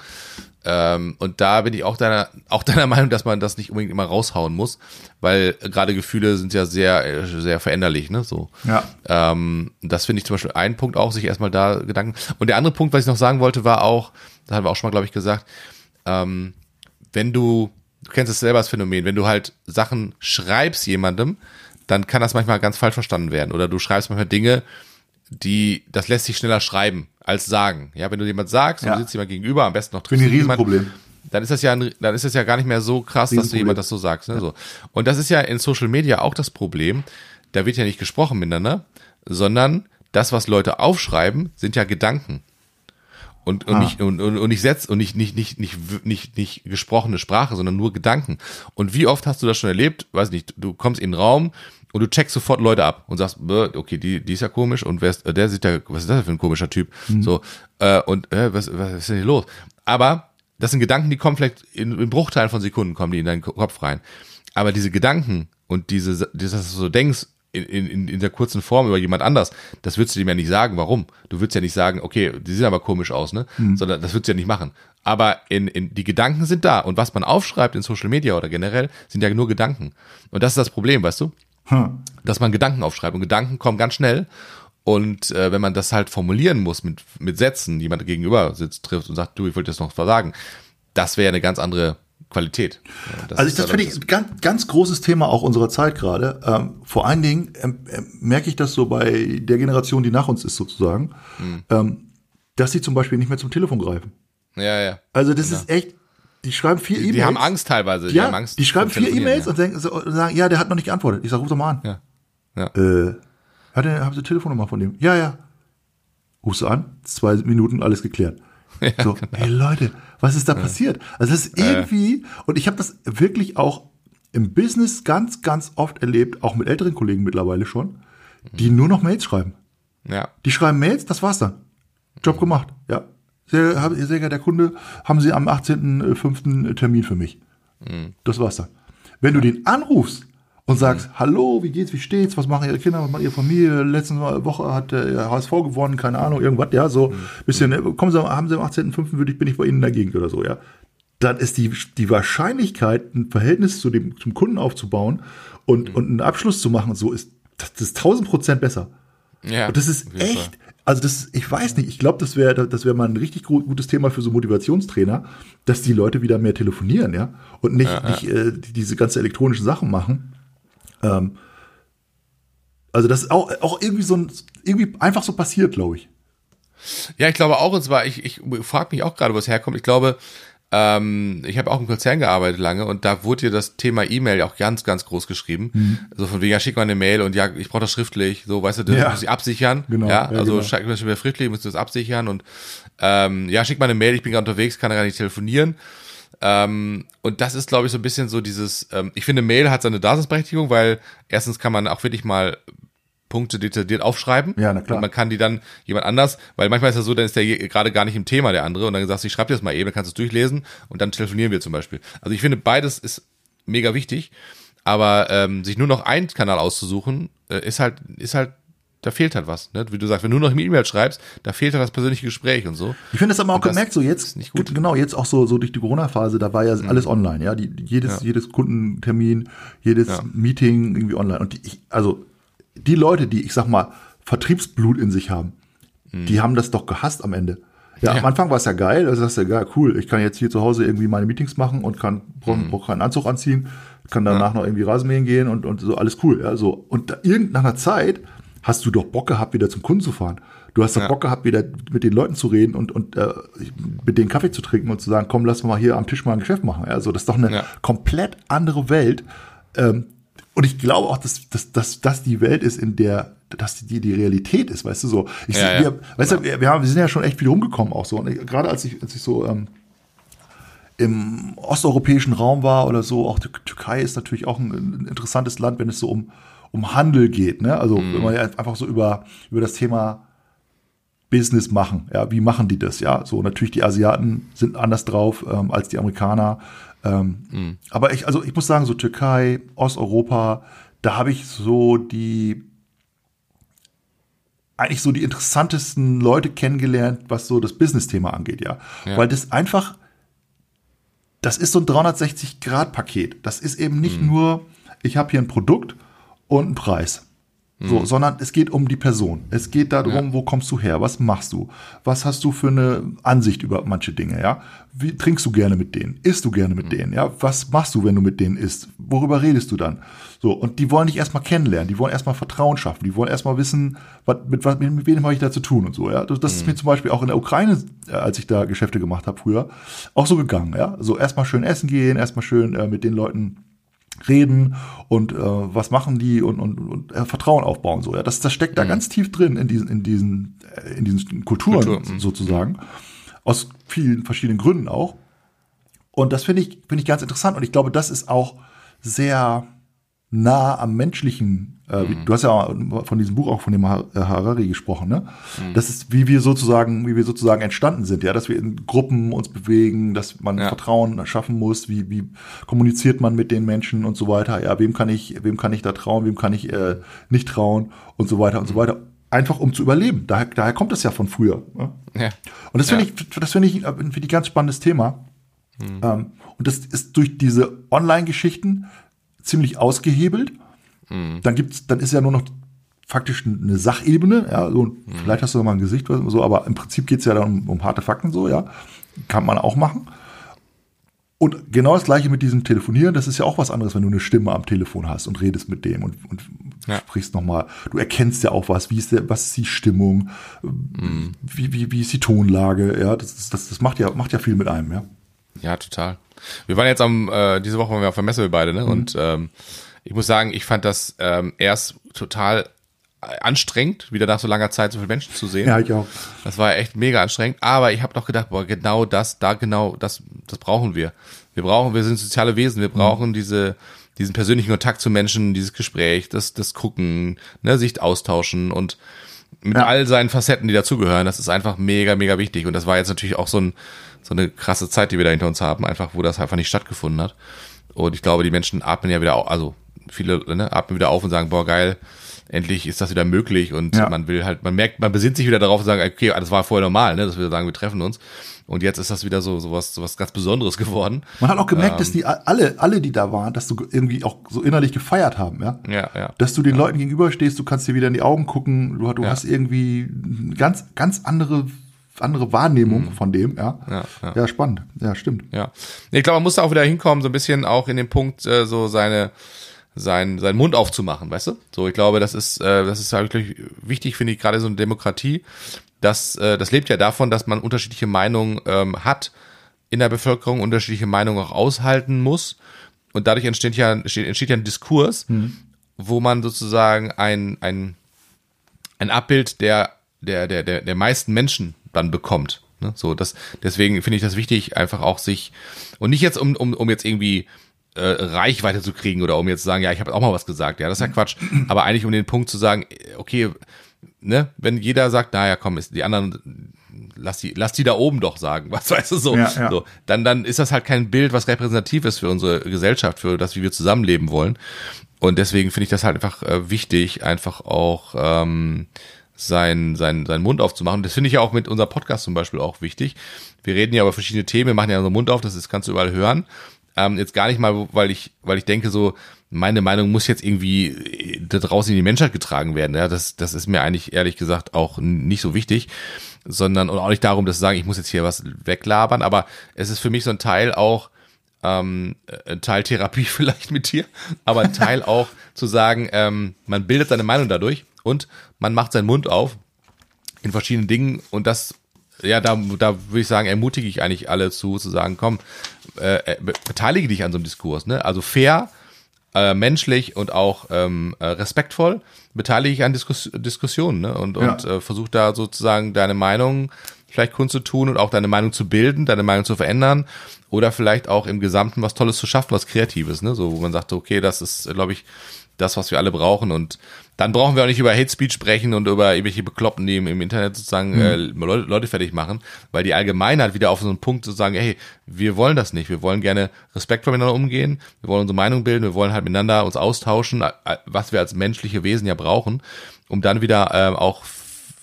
[SPEAKER 1] Ähm, und da bin ich auch deiner, auch deiner Meinung, dass man das nicht unbedingt immer raushauen muss, weil äh, gerade Gefühle sind ja sehr, äh, sehr veränderlich, ne? So.
[SPEAKER 2] Ja.
[SPEAKER 1] Ähm, das finde ich zum Beispiel ein Punkt auch, sich erstmal da Gedanken. Und der andere Punkt, was ich noch sagen wollte, war auch, das haben wir auch schon mal, glaube ich, gesagt, ähm, wenn du, du kennst es selber das Phänomen, wenn du halt Sachen schreibst jemandem, dann kann das manchmal ganz falsch verstanden werden. Oder du schreibst manchmal Dinge, die, das lässt sich schneller schreiben als sagen. Ja, wenn du jemand sagst und
[SPEAKER 2] Ja.
[SPEAKER 1] du sitzt jemand gegenüber, am besten noch
[SPEAKER 2] Finde ich ein
[SPEAKER 1] triffst du jemanden,
[SPEAKER 2] Riesenproblem.
[SPEAKER 1] dann ist das ja, ein, dann ist das ja gar nicht mehr so krass, dass du jemand das so sagst. Ne? So. Und das ist ja in Social Media auch das Problem. Da wird ja nicht gesprochen miteinander, sondern das, was Leute aufschreiben, sind ja Gedanken. Und, und,
[SPEAKER 2] Ah.
[SPEAKER 1] nicht, und, und, und nicht Sätze und nicht, nicht, nicht, nicht, nicht, nicht gesprochene Sprache, sondern nur Gedanken. Und wie oft hast du das schon erlebt? Weiß nicht, du kommst in den Raum und du checkst sofort Leute ab und sagst, "Bäh, okay, die, die ist ja komisch und wer ist, der sieht ja, was ist das für ein komischer Typ? So, äh, und äh, was, was ist denn hier los? Aber das sind Gedanken, die kommen vielleicht in, in Bruchteilen von Sekunden, kommen die in deinen Ko- Kopf rein. Aber diese Gedanken und diese, dass du so denkst, in, in, in der kurzen Form über jemand anders, das würdest du dem ja nicht sagen, warum. Du würdest ja nicht sagen, okay, die sehen aber komisch aus, ne? Mhm. Sondern das würdest du ja nicht machen. Aber in, in, die Gedanken sind da. Und was man aufschreibt in Social Media oder generell, sind ja nur Gedanken. Und das ist das Problem, weißt du? Hm. Dass man Gedanken aufschreibt. Und Gedanken kommen ganz schnell. Und äh, wenn man das halt formulieren muss mit, mit Sätzen, jemand gegenüber sitzt, trifft und sagt, du, ich wollte das noch sagen, das wäre eine ganz andere Qualität.
[SPEAKER 2] Das also ich, das finde ich ein ganz, ganz großes Thema auch unserer Zeit gerade. Ähm, vor allen Dingen ähm, äh, merke ich das so bei der Generation, die nach uns ist sozusagen, mhm. ähm, dass sie zum Beispiel nicht mehr zum Telefon greifen.
[SPEAKER 1] Ja, ja.
[SPEAKER 2] Also das genau. ist echt, die schreiben vier E-Mails.
[SPEAKER 1] Die haben Angst teilweise.
[SPEAKER 2] Die, ja, haben Angst die schreiben vier E-Mails ja. und, und sagen, ja, der hat noch nicht geantwortet. Ich sage, ruf doch mal an.
[SPEAKER 1] Ja. ja.
[SPEAKER 2] Äh, hat er, haben Sie Telefonnummer von dem? Ja, ja. Rufst du an, zwei Minuten, alles geklärt. Ja, so, genau. hey Leute, was ist da passiert? Also das ist irgendwie, und ich habe das wirklich auch im Business ganz, ganz oft erlebt, auch mit älteren Kollegen mittlerweile schon, die mhm. nur noch Mails schreiben.
[SPEAKER 1] Ja.
[SPEAKER 2] Die schreiben Mails, das war's dann. Job gemacht, ja. Sehr, sehr geehrter Kunde, haben Sie am 18.05. Termin für mich. Mhm. Das war's dann. Wenn du den anrufst, und sagst, mhm. hallo, wie geht's, wie steht's, was machen ihre Kinder, was macht ihre Familie, letzte Woche hat der HSV gewonnen, keine Ahnung, irgendwas, ja, so, mhm. bisschen, ne, kommen Sie, haben Sie am 18.05. würde ich, bin ich bei Ihnen in der Gegend oder so, ja. Dann ist die, die Wahrscheinlichkeit, ein Verhältnis zu dem, zum Kunden aufzubauen und, mhm. und einen Abschluss zu machen, so ist, das ist tausend Prozent besser. Ja. Und das ist echt, also das, ich weiß nicht, ich glaube, das wäre das wäre mal ein richtig gutes Thema für so Motivationstrainer, dass die Leute wieder mehr telefonieren, ja, und nicht, ja, ja. nicht äh, diese ganze elektronischen Sachen machen. Ähm, also das ist auch, auch irgendwie so ein, irgendwie einfach so passiert, glaube ich.
[SPEAKER 1] Ja, ich glaube auch, und zwar, ich, ich frage mich auch gerade, wo es herkommt. Ich glaube, ähm, ich habe auch im Konzern gearbeitet lange und da wurde dir das Thema E-Mail auch ganz, ganz groß geschrieben. Mhm. So von wegen, ja, schick mal eine Mail und ja, ich brauche das schriftlich, so, weißt du, das ja. muss ich absichern. Genau. Ja, ja also genau. schick mir schriftlich, musst du das absichern und ähm, ja, schick mal eine Mail, ich bin gerade unterwegs, kann gar nicht telefonieren. Ähm, und das ist, glaube ich, so ein bisschen so dieses, ähm, ich finde, Mail hat seine Daseinsberechtigung, weil erstens kann man auch wirklich mal Punkte detailliert aufschreiben.
[SPEAKER 2] Ja, na klar.
[SPEAKER 1] Und man kann die dann jemand anders, weil manchmal ist das so, dann ist der gerade gar nicht im Thema der andere und dann sagst du, ich schreibe dir das mal eben, dann kannst du es durchlesen und dann telefonieren wir zum Beispiel. Also ich finde, beides ist mega wichtig, aber ähm, sich nur noch einen Kanal auszusuchen, äh, ist halt, ist halt da fehlt halt was. Ne? Wie du sagst, wenn du noch eine E-Mail schreibst, da fehlt halt das persönliche Gespräch und so.
[SPEAKER 2] Ich finde das aber auch gemerkt, so jetzt, nicht gut. genau, jetzt auch so, so durch die Corona-Phase, da war ja mhm. alles online, ja, die, jedes, ja. jedes Kundentermin, jedes ja. Meeting irgendwie online. Und die, ich, also die Leute, die, ich sag mal, Vertriebsblut in sich haben, mhm. die haben das doch gehasst am Ende. Ja, ja. am Anfang war es ja geil, also das ist ja geil, cool, ich kann jetzt hier zu Hause irgendwie meine Meetings machen und kann, brauche mhm. brauch keinen Anzug anziehen, kann danach noch irgendwie Rasenmähen gehen und, und so, alles cool, ja, so. Und da, irgend, nach einer Zeit hast du doch Bock gehabt, wieder zum Kunden zu fahren. Du hast doch ja. Bock gehabt, wieder mit den Leuten zu reden und, und äh, mit denen Kaffee zu trinken und zu sagen, komm, lass mal hier am Tisch mal ein Geschäft machen. Also das ist doch eine ja. komplett andere Welt. Ähm, und ich glaube auch, dass, dass, dass das die Welt ist, in der dass die die Realität ist, weißt du so. Ich, ja, wir, weißt du, wir, haben, wir sind ja schon echt viel rumgekommen auch so. Und ich, gerade als ich, als ich so ähm, im osteuropäischen Raum war oder so, auch die Türkei ist natürlich auch ein, ein interessantes Land, wenn es so um um Handel geht. Ne? Also mhm. wenn man ja einfach so über, über das Thema Business machen. Ja, wie machen die das? Ja, so natürlich die Asiaten sind anders drauf ähm, als die Amerikaner. Ähm, mhm. Aber ich, also ich muss sagen, so Türkei, Osteuropa, da habe ich so die eigentlich so die interessantesten Leute kennengelernt, was so das Business-Thema angeht, ja. ja. Weil das einfach, das ist so ein 360-Grad-Paket. Das ist eben nicht mhm. nur, ich habe hier ein Produkt und einen Preis. So, mhm. sondern es geht um die Person. Es geht darum, ja. wo kommst du her? Was machst du? Was hast du für eine Ansicht über manche Dinge, ja? Wie trinkst du gerne mit denen? Isst du gerne mit mhm. denen, ja? Was machst du, wenn du mit denen isst? Worüber redest du dann? So, und die wollen dich erstmal kennenlernen, die wollen erstmal Vertrauen schaffen, die wollen erstmal wissen, was, mit, was, mit, mit wem habe ich da zu tun und so, ja? Das, das mhm. ist mir zum Beispiel auch in der Ukraine, äh, als ich da Geschäfte gemacht habe früher, auch so gegangen, ja? So erstmal schön essen gehen, erstmal schön äh, mit den Leuten reden und äh, was machen die und, und, und äh, Vertrauen aufbauen so ja das das steckt da mhm. ganz tief drin in diesen in diesen äh, in diesen Kulturen Kultur, mhm. sozusagen aus vielen verschiedenen Gründen auch und das finde ich finde ich ganz interessant und ich glaube das ist auch sehr nah am menschlichen, äh,
[SPEAKER 1] Mhm.
[SPEAKER 2] du hast ja von diesem Buch auch von dem äh, Harari gesprochen, ne?
[SPEAKER 1] Mhm.
[SPEAKER 2] Das ist, wie wir sozusagen, wie wir sozusagen entstanden sind, ja, dass wir in Gruppen uns bewegen, dass man
[SPEAKER 1] Ja.
[SPEAKER 2] Vertrauen schaffen muss, wie, wie kommuniziert man mit den Menschen und so weiter, ja, wem kann ich, wem kann ich da trauen, wem kann ich äh, nicht trauen und so weiter und so weiter. Einfach um zu überleben. Daher, daher kommt das ja von früher. Ne?
[SPEAKER 1] Ja.
[SPEAKER 2] Und das finde
[SPEAKER 1] Ja.
[SPEAKER 2] ich, das finde ich, äh, ein ganz spannendes Thema. Ähm, und das ist durch diese Online-Geschichten ziemlich ausgehebelt. Dann gibt's, dann ist ja nur noch faktisch eine Sachebene, ja, so, vielleicht hast du noch mal ein Gesicht oder so, aber im Prinzip geht's ja dann um, um harte Fakten so, ja. Kann man auch machen. Und genau das gleiche mit diesem Telefonieren, das ist ja auch was anderes, wenn du eine Stimme am Telefon hast und redest mit dem und, und
[SPEAKER 1] Ja.
[SPEAKER 2] sprichst nochmal. Du erkennst ja auch was, wie ist der, was ist die Stimmung, wie, wie, wie ist die Tonlage, ja, das, das, das macht ja, macht ja viel mit einem, ja.
[SPEAKER 1] Ja, total. Wir waren jetzt am, äh, diese Woche waren wir auf der Messe wir beide, ne? Und ähm, ich muss sagen, ich fand das ähm, erst total anstrengend, wieder nach so langer Zeit so viele Menschen zu sehen.
[SPEAKER 2] Ja, ich auch.
[SPEAKER 1] Das war echt mega anstrengend. Aber ich habe doch gedacht, boah, genau das, da genau, das, das brauchen wir. Wir brauchen, wir sind soziale Wesen, wir brauchen diese, diesen persönlichen Kontakt zu Menschen, dieses Gespräch, das, das Gucken, ne, sich austauschen und mit
[SPEAKER 2] Ja.
[SPEAKER 1] all seinen Facetten, die dazugehören, das ist einfach mega, mega wichtig. Und das war jetzt natürlich auch so, ein, so eine krasse Zeit, die wir da hinter uns haben, einfach, wo das einfach nicht stattgefunden hat. Und ich glaube, die Menschen atmen ja wieder, au- also viele ne, atmen wieder auf und sagen, boah, geil, endlich ist das wieder möglich und
[SPEAKER 2] Ja.
[SPEAKER 1] man will halt, man merkt, man besinnt sich wieder darauf und sagt, okay, das war vorher normal, ne, dass wir sagen, wir treffen uns. Und jetzt ist das wieder so, so was, so was ganz Besonderes geworden.
[SPEAKER 2] Man hat auch gemerkt, dass die alle, alle, die da waren, dass du irgendwie auch so innerlich gefeiert haben, ja.
[SPEAKER 1] Ja, ja.
[SPEAKER 2] Dass du den Leuten gegenüberstehst, du kannst dir wieder in die Augen gucken, du, du
[SPEAKER 1] Ja.
[SPEAKER 2] hast irgendwie ganz, ganz andere, andere Wahrnehmung von dem, ja.
[SPEAKER 1] Mhm. Ja, ja.
[SPEAKER 2] ja, spannend. Ja, stimmt.
[SPEAKER 1] Ja. Ich glaube, man muss da auch wieder hinkommen, so ein bisschen auch in den Punkt, äh, so seine, sein, seinen Mund aufzumachen, weißt du? So, ich glaube, das ist, äh, das ist wirklich wichtig, finde ich, gerade so eine Demokratie. Das, äh, das lebt ja davon, dass man unterschiedliche Meinungen ähm, hat in der Bevölkerung, unterschiedliche Meinungen auch aushalten muss. Und dadurch entsteht ja, entsteht, entsteht ja ein Diskurs, wo man sozusagen ein, ein, ein Abbild der, der, der, der, der meisten Menschen dann bekommt. Ne? So, das, deswegen finde ich das wichtig, einfach auch sich, und nicht jetzt, um, um, um jetzt irgendwie äh, Reichweite zu kriegen oder um jetzt zu sagen, ja, ich habe auch mal was gesagt, ja, das ist ja Quatsch. Aber eigentlich um den Punkt zu sagen, okay, ne, wenn jeder sagt, naja, komm, ist die anderen, lass die, lass die da oben doch sagen, was weißt du so,
[SPEAKER 2] Ja, ja.
[SPEAKER 1] so, dann, dann ist das halt kein Bild, was repräsentativ ist für unsere Gesellschaft, für das, wie wir zusammenleben wollen. Und deswegen finde ich das halt einfach äh, wichtig, einfach auch ähm, sein, sein, seinen Mund aufzumachen. Das finde ich ja auch mit unserem Podcast zum Beispiel auch wichtig. Wir reden ja über verschiedene Themen, wir machen ja unseren Mund auf, das ist, kannst du überall hören. Ähm, jetzt gar nicht mal, weil ich, weil ich denke so, meine Meinung muss jetzt irgendwie äh, da draußen in die Menschheit getragen werden. Ja, das, das ist mir eigentlich ehrlich gesagt auch nicht so wichtig, sondern und auch nicht darum, dass zu sagen, ich muss jetzt hier was weglabern, aber es ist für mich so ein Teil auch, ähm, ein Teil Therapie vielleicht mit dir, aber ein Teil auch zu sagen, ähm, man bildet seine Meinung dadurch und man macht seinen Mund auf in verschiedenen Dingen und das, ja, da, da würde ich sagen, ermutige ich eigentlich alle zu, zu sagen, komm, äh, äh, be- beteilige dich an so einem Diskurs, ne? Also fair, äh, menschlich und auch ähm, äh, respektvoll beteilige dich an Diskus Diskussionen ne? und, und
[SPEAKER 2] Ja.
[SPEAKER 1] äh, versuch da sozusagen deine Meinung vielleicht kundzutun und auch deine Meinung zu bilden, deine Meinung zu verändern oder vielleicht auch im Gesamten was Tolles zu schaffen, was Kreatives, ne? So, wo man sagt, okay, das ist, glaube ich, das, was wir alle brauchen und dann brauchen wir auch nicht über Hate Speech sprechen und über irgendwelche Bekloppten, die im, im Internet sozusagen äh, Leute, Leute fertig machen, weil die Allgemeinheit wieder auf so einen Punkt zu sagen, hey, wir wollen das nicht, wir wollen gerne respektvoll miteinander umgehen, wir wollen unsere Meinung bilden, wir wollen halt miteinander uns austauschen, äh, was wir als menschliche Wesen ja brauchen, um dann wieder ähm, auch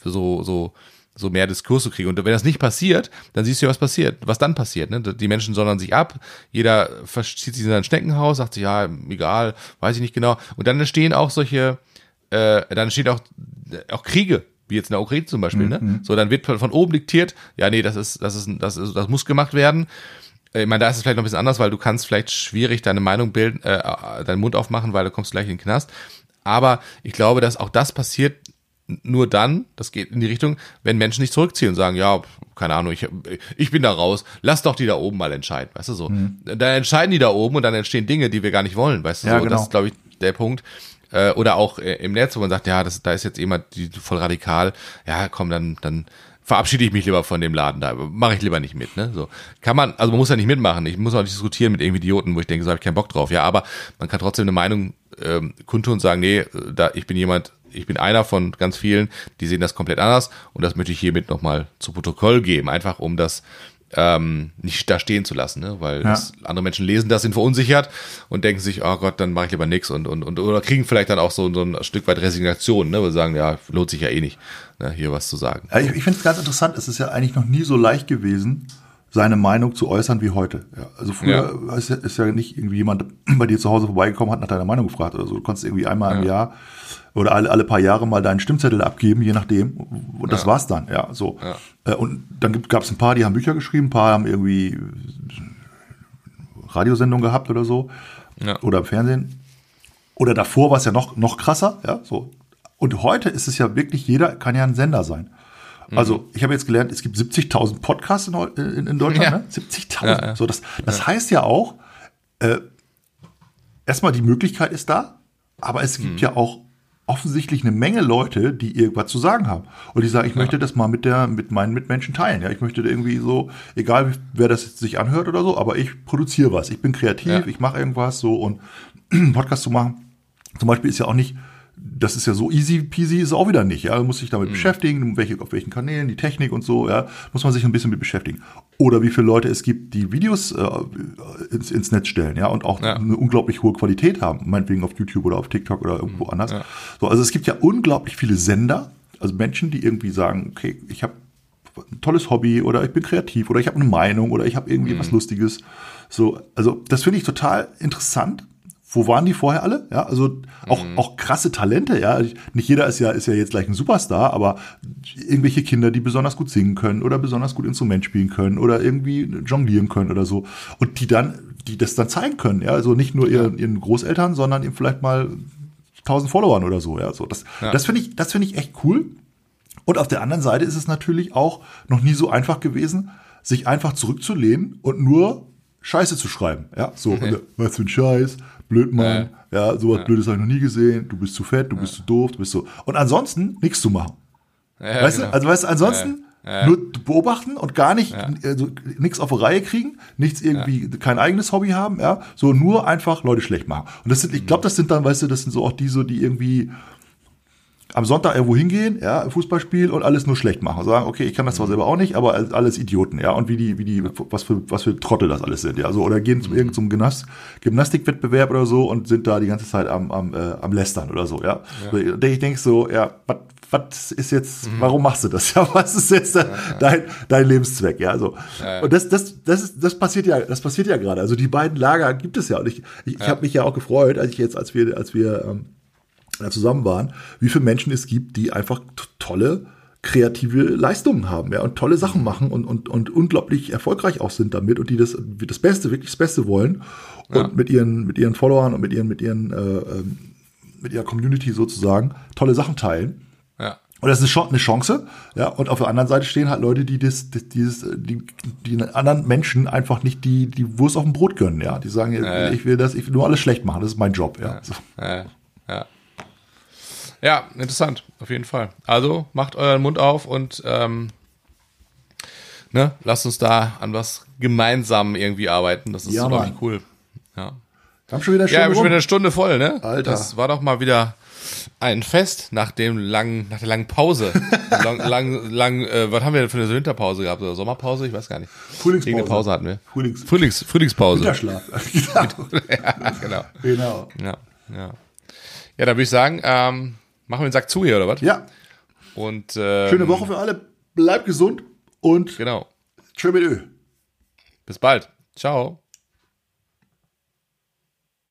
[SPEAKER 1] so so so mehr Diskurs zu kriegen. Und wenn das nicht passiert, dann siehst du ja, was passiert, was dann passiert. Ne? Die Menschen sondern sich ab, jeder verzieht sich in sein Schneckenhaus, sagt sich, ja, egal, weiß ich nicht genau. Und dann entstehen auch solche, äh, dann entstehen auch, auch Kriege, wie jetzt in der Ukraine zum Beispiel. Ne? So, dann wird von oben diktiert, ja, nee, das ist, das ist, das ist, das muss gemacht werden. Äh, Ich meine, da ist es vielleicht noch ein bisschen anders, weil du kannst vielleicht schwierig deine Meinung bilden, äh, deinen Mund aufmachen, weil du kommst gleich in den Knast. Aber ich glaube, dass auch das passiert nur dann, das geht in die Richtung, wenn Menschen nicht zurückziehen und sagen, ja, keine Ahnung, ich, ich bin da raus, lass doch die da oben mal entscheiden, weißt du so. Dann entscheiden die da oben und dann entstehen Dinge, die wir gar nicht wollen, weißt du
[SPEAKER 2] Ja,
[SPEAKER 1] so.
[SPEAKER 2] genau.
[SPEAKER 1] Das ist, glaube ich, der Punkt. Äh, Oder auch äh, im Netz, wo man sagt, ja, das, da ist jetzt jemand die, voll radikal, ja, komm, dann, dann verabschiede ich mich lieber von dem Laden da, mache ich lieber nicht mit, ne? So. Kann man, also man muss ja nicht mitmachen, ich muss auch nicht diskutieren mit irgendwie Idioten, wo ich denke, so habe ich keinen Bock drauf, ja, aber man kann trotzdem eine Meinung ähm, kundtun und sagen, nee, da ich bin jemand, ich bin einer von ganz vielen, die sehen das komplett anders und das möchte ich hiermit nochmal zu Protokoll geben, einfach um das ähm, nicht da stehen zu lassen, ne? weil
[SPEAKER 2] Ja.
[SPEAKER 1] das, andere Menschen lesen das, sind verunsichert und denken sich, oh Gott, dann mache ich lieber nix und, und, und oder kriegen vielleicht dann auch so, so ein Stück weit Resignation, ne? weil sie sagen, ja, lohnt sich ja eh nicht, ne? hier was zu sagen.
[SPEAKER 2] Ich ich finde es ganz interessant, es ist ja eigentlich noch nie so leicht gewesen, seine Meinung zu äußern wie heute. Ja, also früher Ist, ja, ist ja nicht irgendwie jemand bei dir zu Hause vorbeigekommen, hat nach deiner Meinung gefragt oder so. Du konntest irgendwie einmal im Jahr oder alle, alle paar Jahre mal deinen Stimmzettel abgeben, je nachdem. Und das war's dann, ja. So. Äh, Und dann gab es ein paar, die haben Bücher geschrieben, ein paar haben irgendwie Radiosendungen gehabt oder so.
[SPEAKER 1] Ja.
[SPEAKER 2] Oder im Fernsehen. Oder davor war es ja noch, noch krasser, ja, so. Und heute ist es ja wirklich, jeder kann ja ein Sender sein. Also, ich habe jetzt gelernt, es gibt 70.000 Podcasts in, in, in Deutschland,
[SPEAKER 1] Ja.
[SPEAKER 2] ne? 70.000.
[SPEAKER 1] Ja, ja.
[SPEAKER 2] So, das, das heißt ja auch, äh, erstmal die Möglichkeit ist da, aber es
[SPEAKER 1] Mhm.
[SPEAKER 2] gibt ja auch offensichtlich eine Menge Leute, die irgendwas zu sagen haben. Und die sagen, ich möchte das mal mit der, mit meinen Mitmenschen teilen. Ja, ich möchte irgendwie so, egal wer das jetzt sich anhört oder so, aber ich produziere was. Ich bin kreativ, ich mache irgendwas so und Podcast zu machen. Zum Beispiel ist ja auch nicht, das ist ja so easy peasy, ist auch wieder nicht. Ja, man muss sich
[SPEAKER 1] Mhm.
[SPEAKER 2] damit beschäftigen, welche, auf welchen Kanälen, die Technik und so, ja, muss man sich ein bisschen mit beschäftigen. Oder wie viele Leute es gibt, die Videos äh, ins, ins Netz stellen, ja, und auch
[SPEAKER 1] Ja.
[SPEAKER 2] eine unglaublich hohe Qualität haben, meinetwegen auf YouTube oder auf TikTok oder irgendwo anders. So, also es gibt ja unglaublich viele Sender, also Menschen, die irgendwie sagen, okay, ich habe ein tolles Hobby oder ich bin kreativ oder ich habe eine Meinung oder ich habe irgendwie was Lustiges. So, also das finde ich total interessant. Wo waren die vorher alle? Ja, also auch, auch krasse Talente, ja. Nicht jeder ist ja, ist ja jetzt gleich ein Superstar, aber irgendwelche Kinder, die besonders gut singen können oder besonders gut Instrument spielen können oder irgendwie jonglieren können oder so. Und die dann, die das dann zeigen können, ja. Also nicht nur ihren, ihren Großeltern, sondern eben vielleicht mal 1000 Followern oder so, ja. So, das,
[SPEAKER 1] Ja.
[SPEAKER 2] das finde ich, das finde ich echt cool. Und auf der anderen Seite ist es natürlich auch noch nie so einfach gewesen, sich einfach zurückzulehnen und nur Scheiße zu schreiben. Ja, so, äh, was für ein Scheiß, blöd Mann, ja, sowas Blödes habe ich noch nie gesehen, du bist zu fett, du bist zu doof, du bist so. Und ansonsten nichts zu machen.
[SPEAKER 1] Ja,
[SPEAKER 2] weißt
[SPEAKER 1] genau.
[SPEAKER 2] du, also weißt du, ansonsten nur beobachten und gar nicht, also nichts auf die Reihe kriegen, nichts irgendwie, kein eigenes Hobby haben, ja, so nur einfach Leute schlecht machen. Und das sind, ich glaube, das sind dann, weißt du, das sind so auch die so, die irgendwie am Sonntag irgendwo hingehen, ja, Fußballspiel und alles nur schlecht machen. Sagen, okay, ich kann das zwar selber auch nicht, aber alles Idioten, ja. Und wie die, wie die, was für, was für Trottel das alles sind, ja. So, oder gehen zu irgendeinem Gymnast, Gymnastikwettbewerb oder so und sind da die ganze Zeit am, am, äh, am Lästern oder so, ja. So, ich denke so, ja, was was ist jetzt, warum machst du das? Ja, was ist jetzt dein, dein Lebenszweck? Ja, so. Und das, das, das ist, das passiert ja, das passiert ja gerade. Also die beiden Lager gibt es ja. Und ich, ich, ich habe mich ja auch gefreut, als ich jetzt, als wir, als wir ähm, zusammen waren, wie viele Menschen es gibt, die einfach tolle kreative Leistungen haben, ja, und tolle Sachen machen und, und, und unglaublich erfolgreich auch sind damit und die das, das Beste, wirklich das Beste wollen und mit ihren, mit ihren Followern und mit ihren, mit ihren, äh, ähm, mit ihrer Community sozusagen tolle Sachen teilen.
[SPEAKER 1] Ja.
[SPEAKER 2] Und das ist schon eine Chance, ja. Und auf der anderen Seite stehen halt Leute, die das, das dieses, die, die anderen Menschen einfach nicht die, die Wurst auf dem Brot gönnen, ja. Die sagen,
[SPEAKER 1] ja.
[SPEAKER 2] ich will das, ich will nur alles schlecht machen, das ist mein Job, ja. So.
[SPEAKER 1] Ja, ja. Ja, interessant, auf jeden Fall. Also macht euren Mund auf und ähm, ne, lasst uns da an was gemeinsam irgendwie arbeiten. Das ist,
[SPEAKER 2] Ja,
[SPEAKER 1] glaube ich, cool. Ja,
[SPEAKER 2] Wir haben schon wieder
[SPEAKER 1] ja
[SPEAKER 2] Stunde
[SPEAKER 1] wir sind
[SPEAKER 2] rum.
[SPEAKER 1] wieder eine Stunde voll, ne?
[SPEAKER 2] Alter.
[SPEAKER 1] Das war doch mal wieder ein Fest nach dem langen, nach der langen Pause. lang, lang, lang, äh, was haben wir denn für eine Winterpause gehabt oder Sommerpause? Ich weiß gar nicht.
[SPEAKER 2] Frühlingspause.
[SPEAKER 1] Irgendeine Pause hatten wir.
[SPEAKER 2] Frühlings-
[SPEAKER 1] Frühlings, Frühlingspause.
[SPEAKER 2] Winterschlaf. genau.
[SPEAKER 1] ja, genau.
[SPEAKER 2] genau.
[SPEAKER 1] Ja, ja. Ja, dann würde ich sagen, ähm, machen wir den Sack zu hier, oder was?
[SPEAKER 2] Ja,
[SPEAKER 1] Und ähm,
[SPEAKER 2] schöne Woche für alle. Bleibt gesund und
[SPEAKER 1] Genau.
[SPEAKER 2] tschö mit Ö.
[SPEAKER 1] Bis bald. Ciao.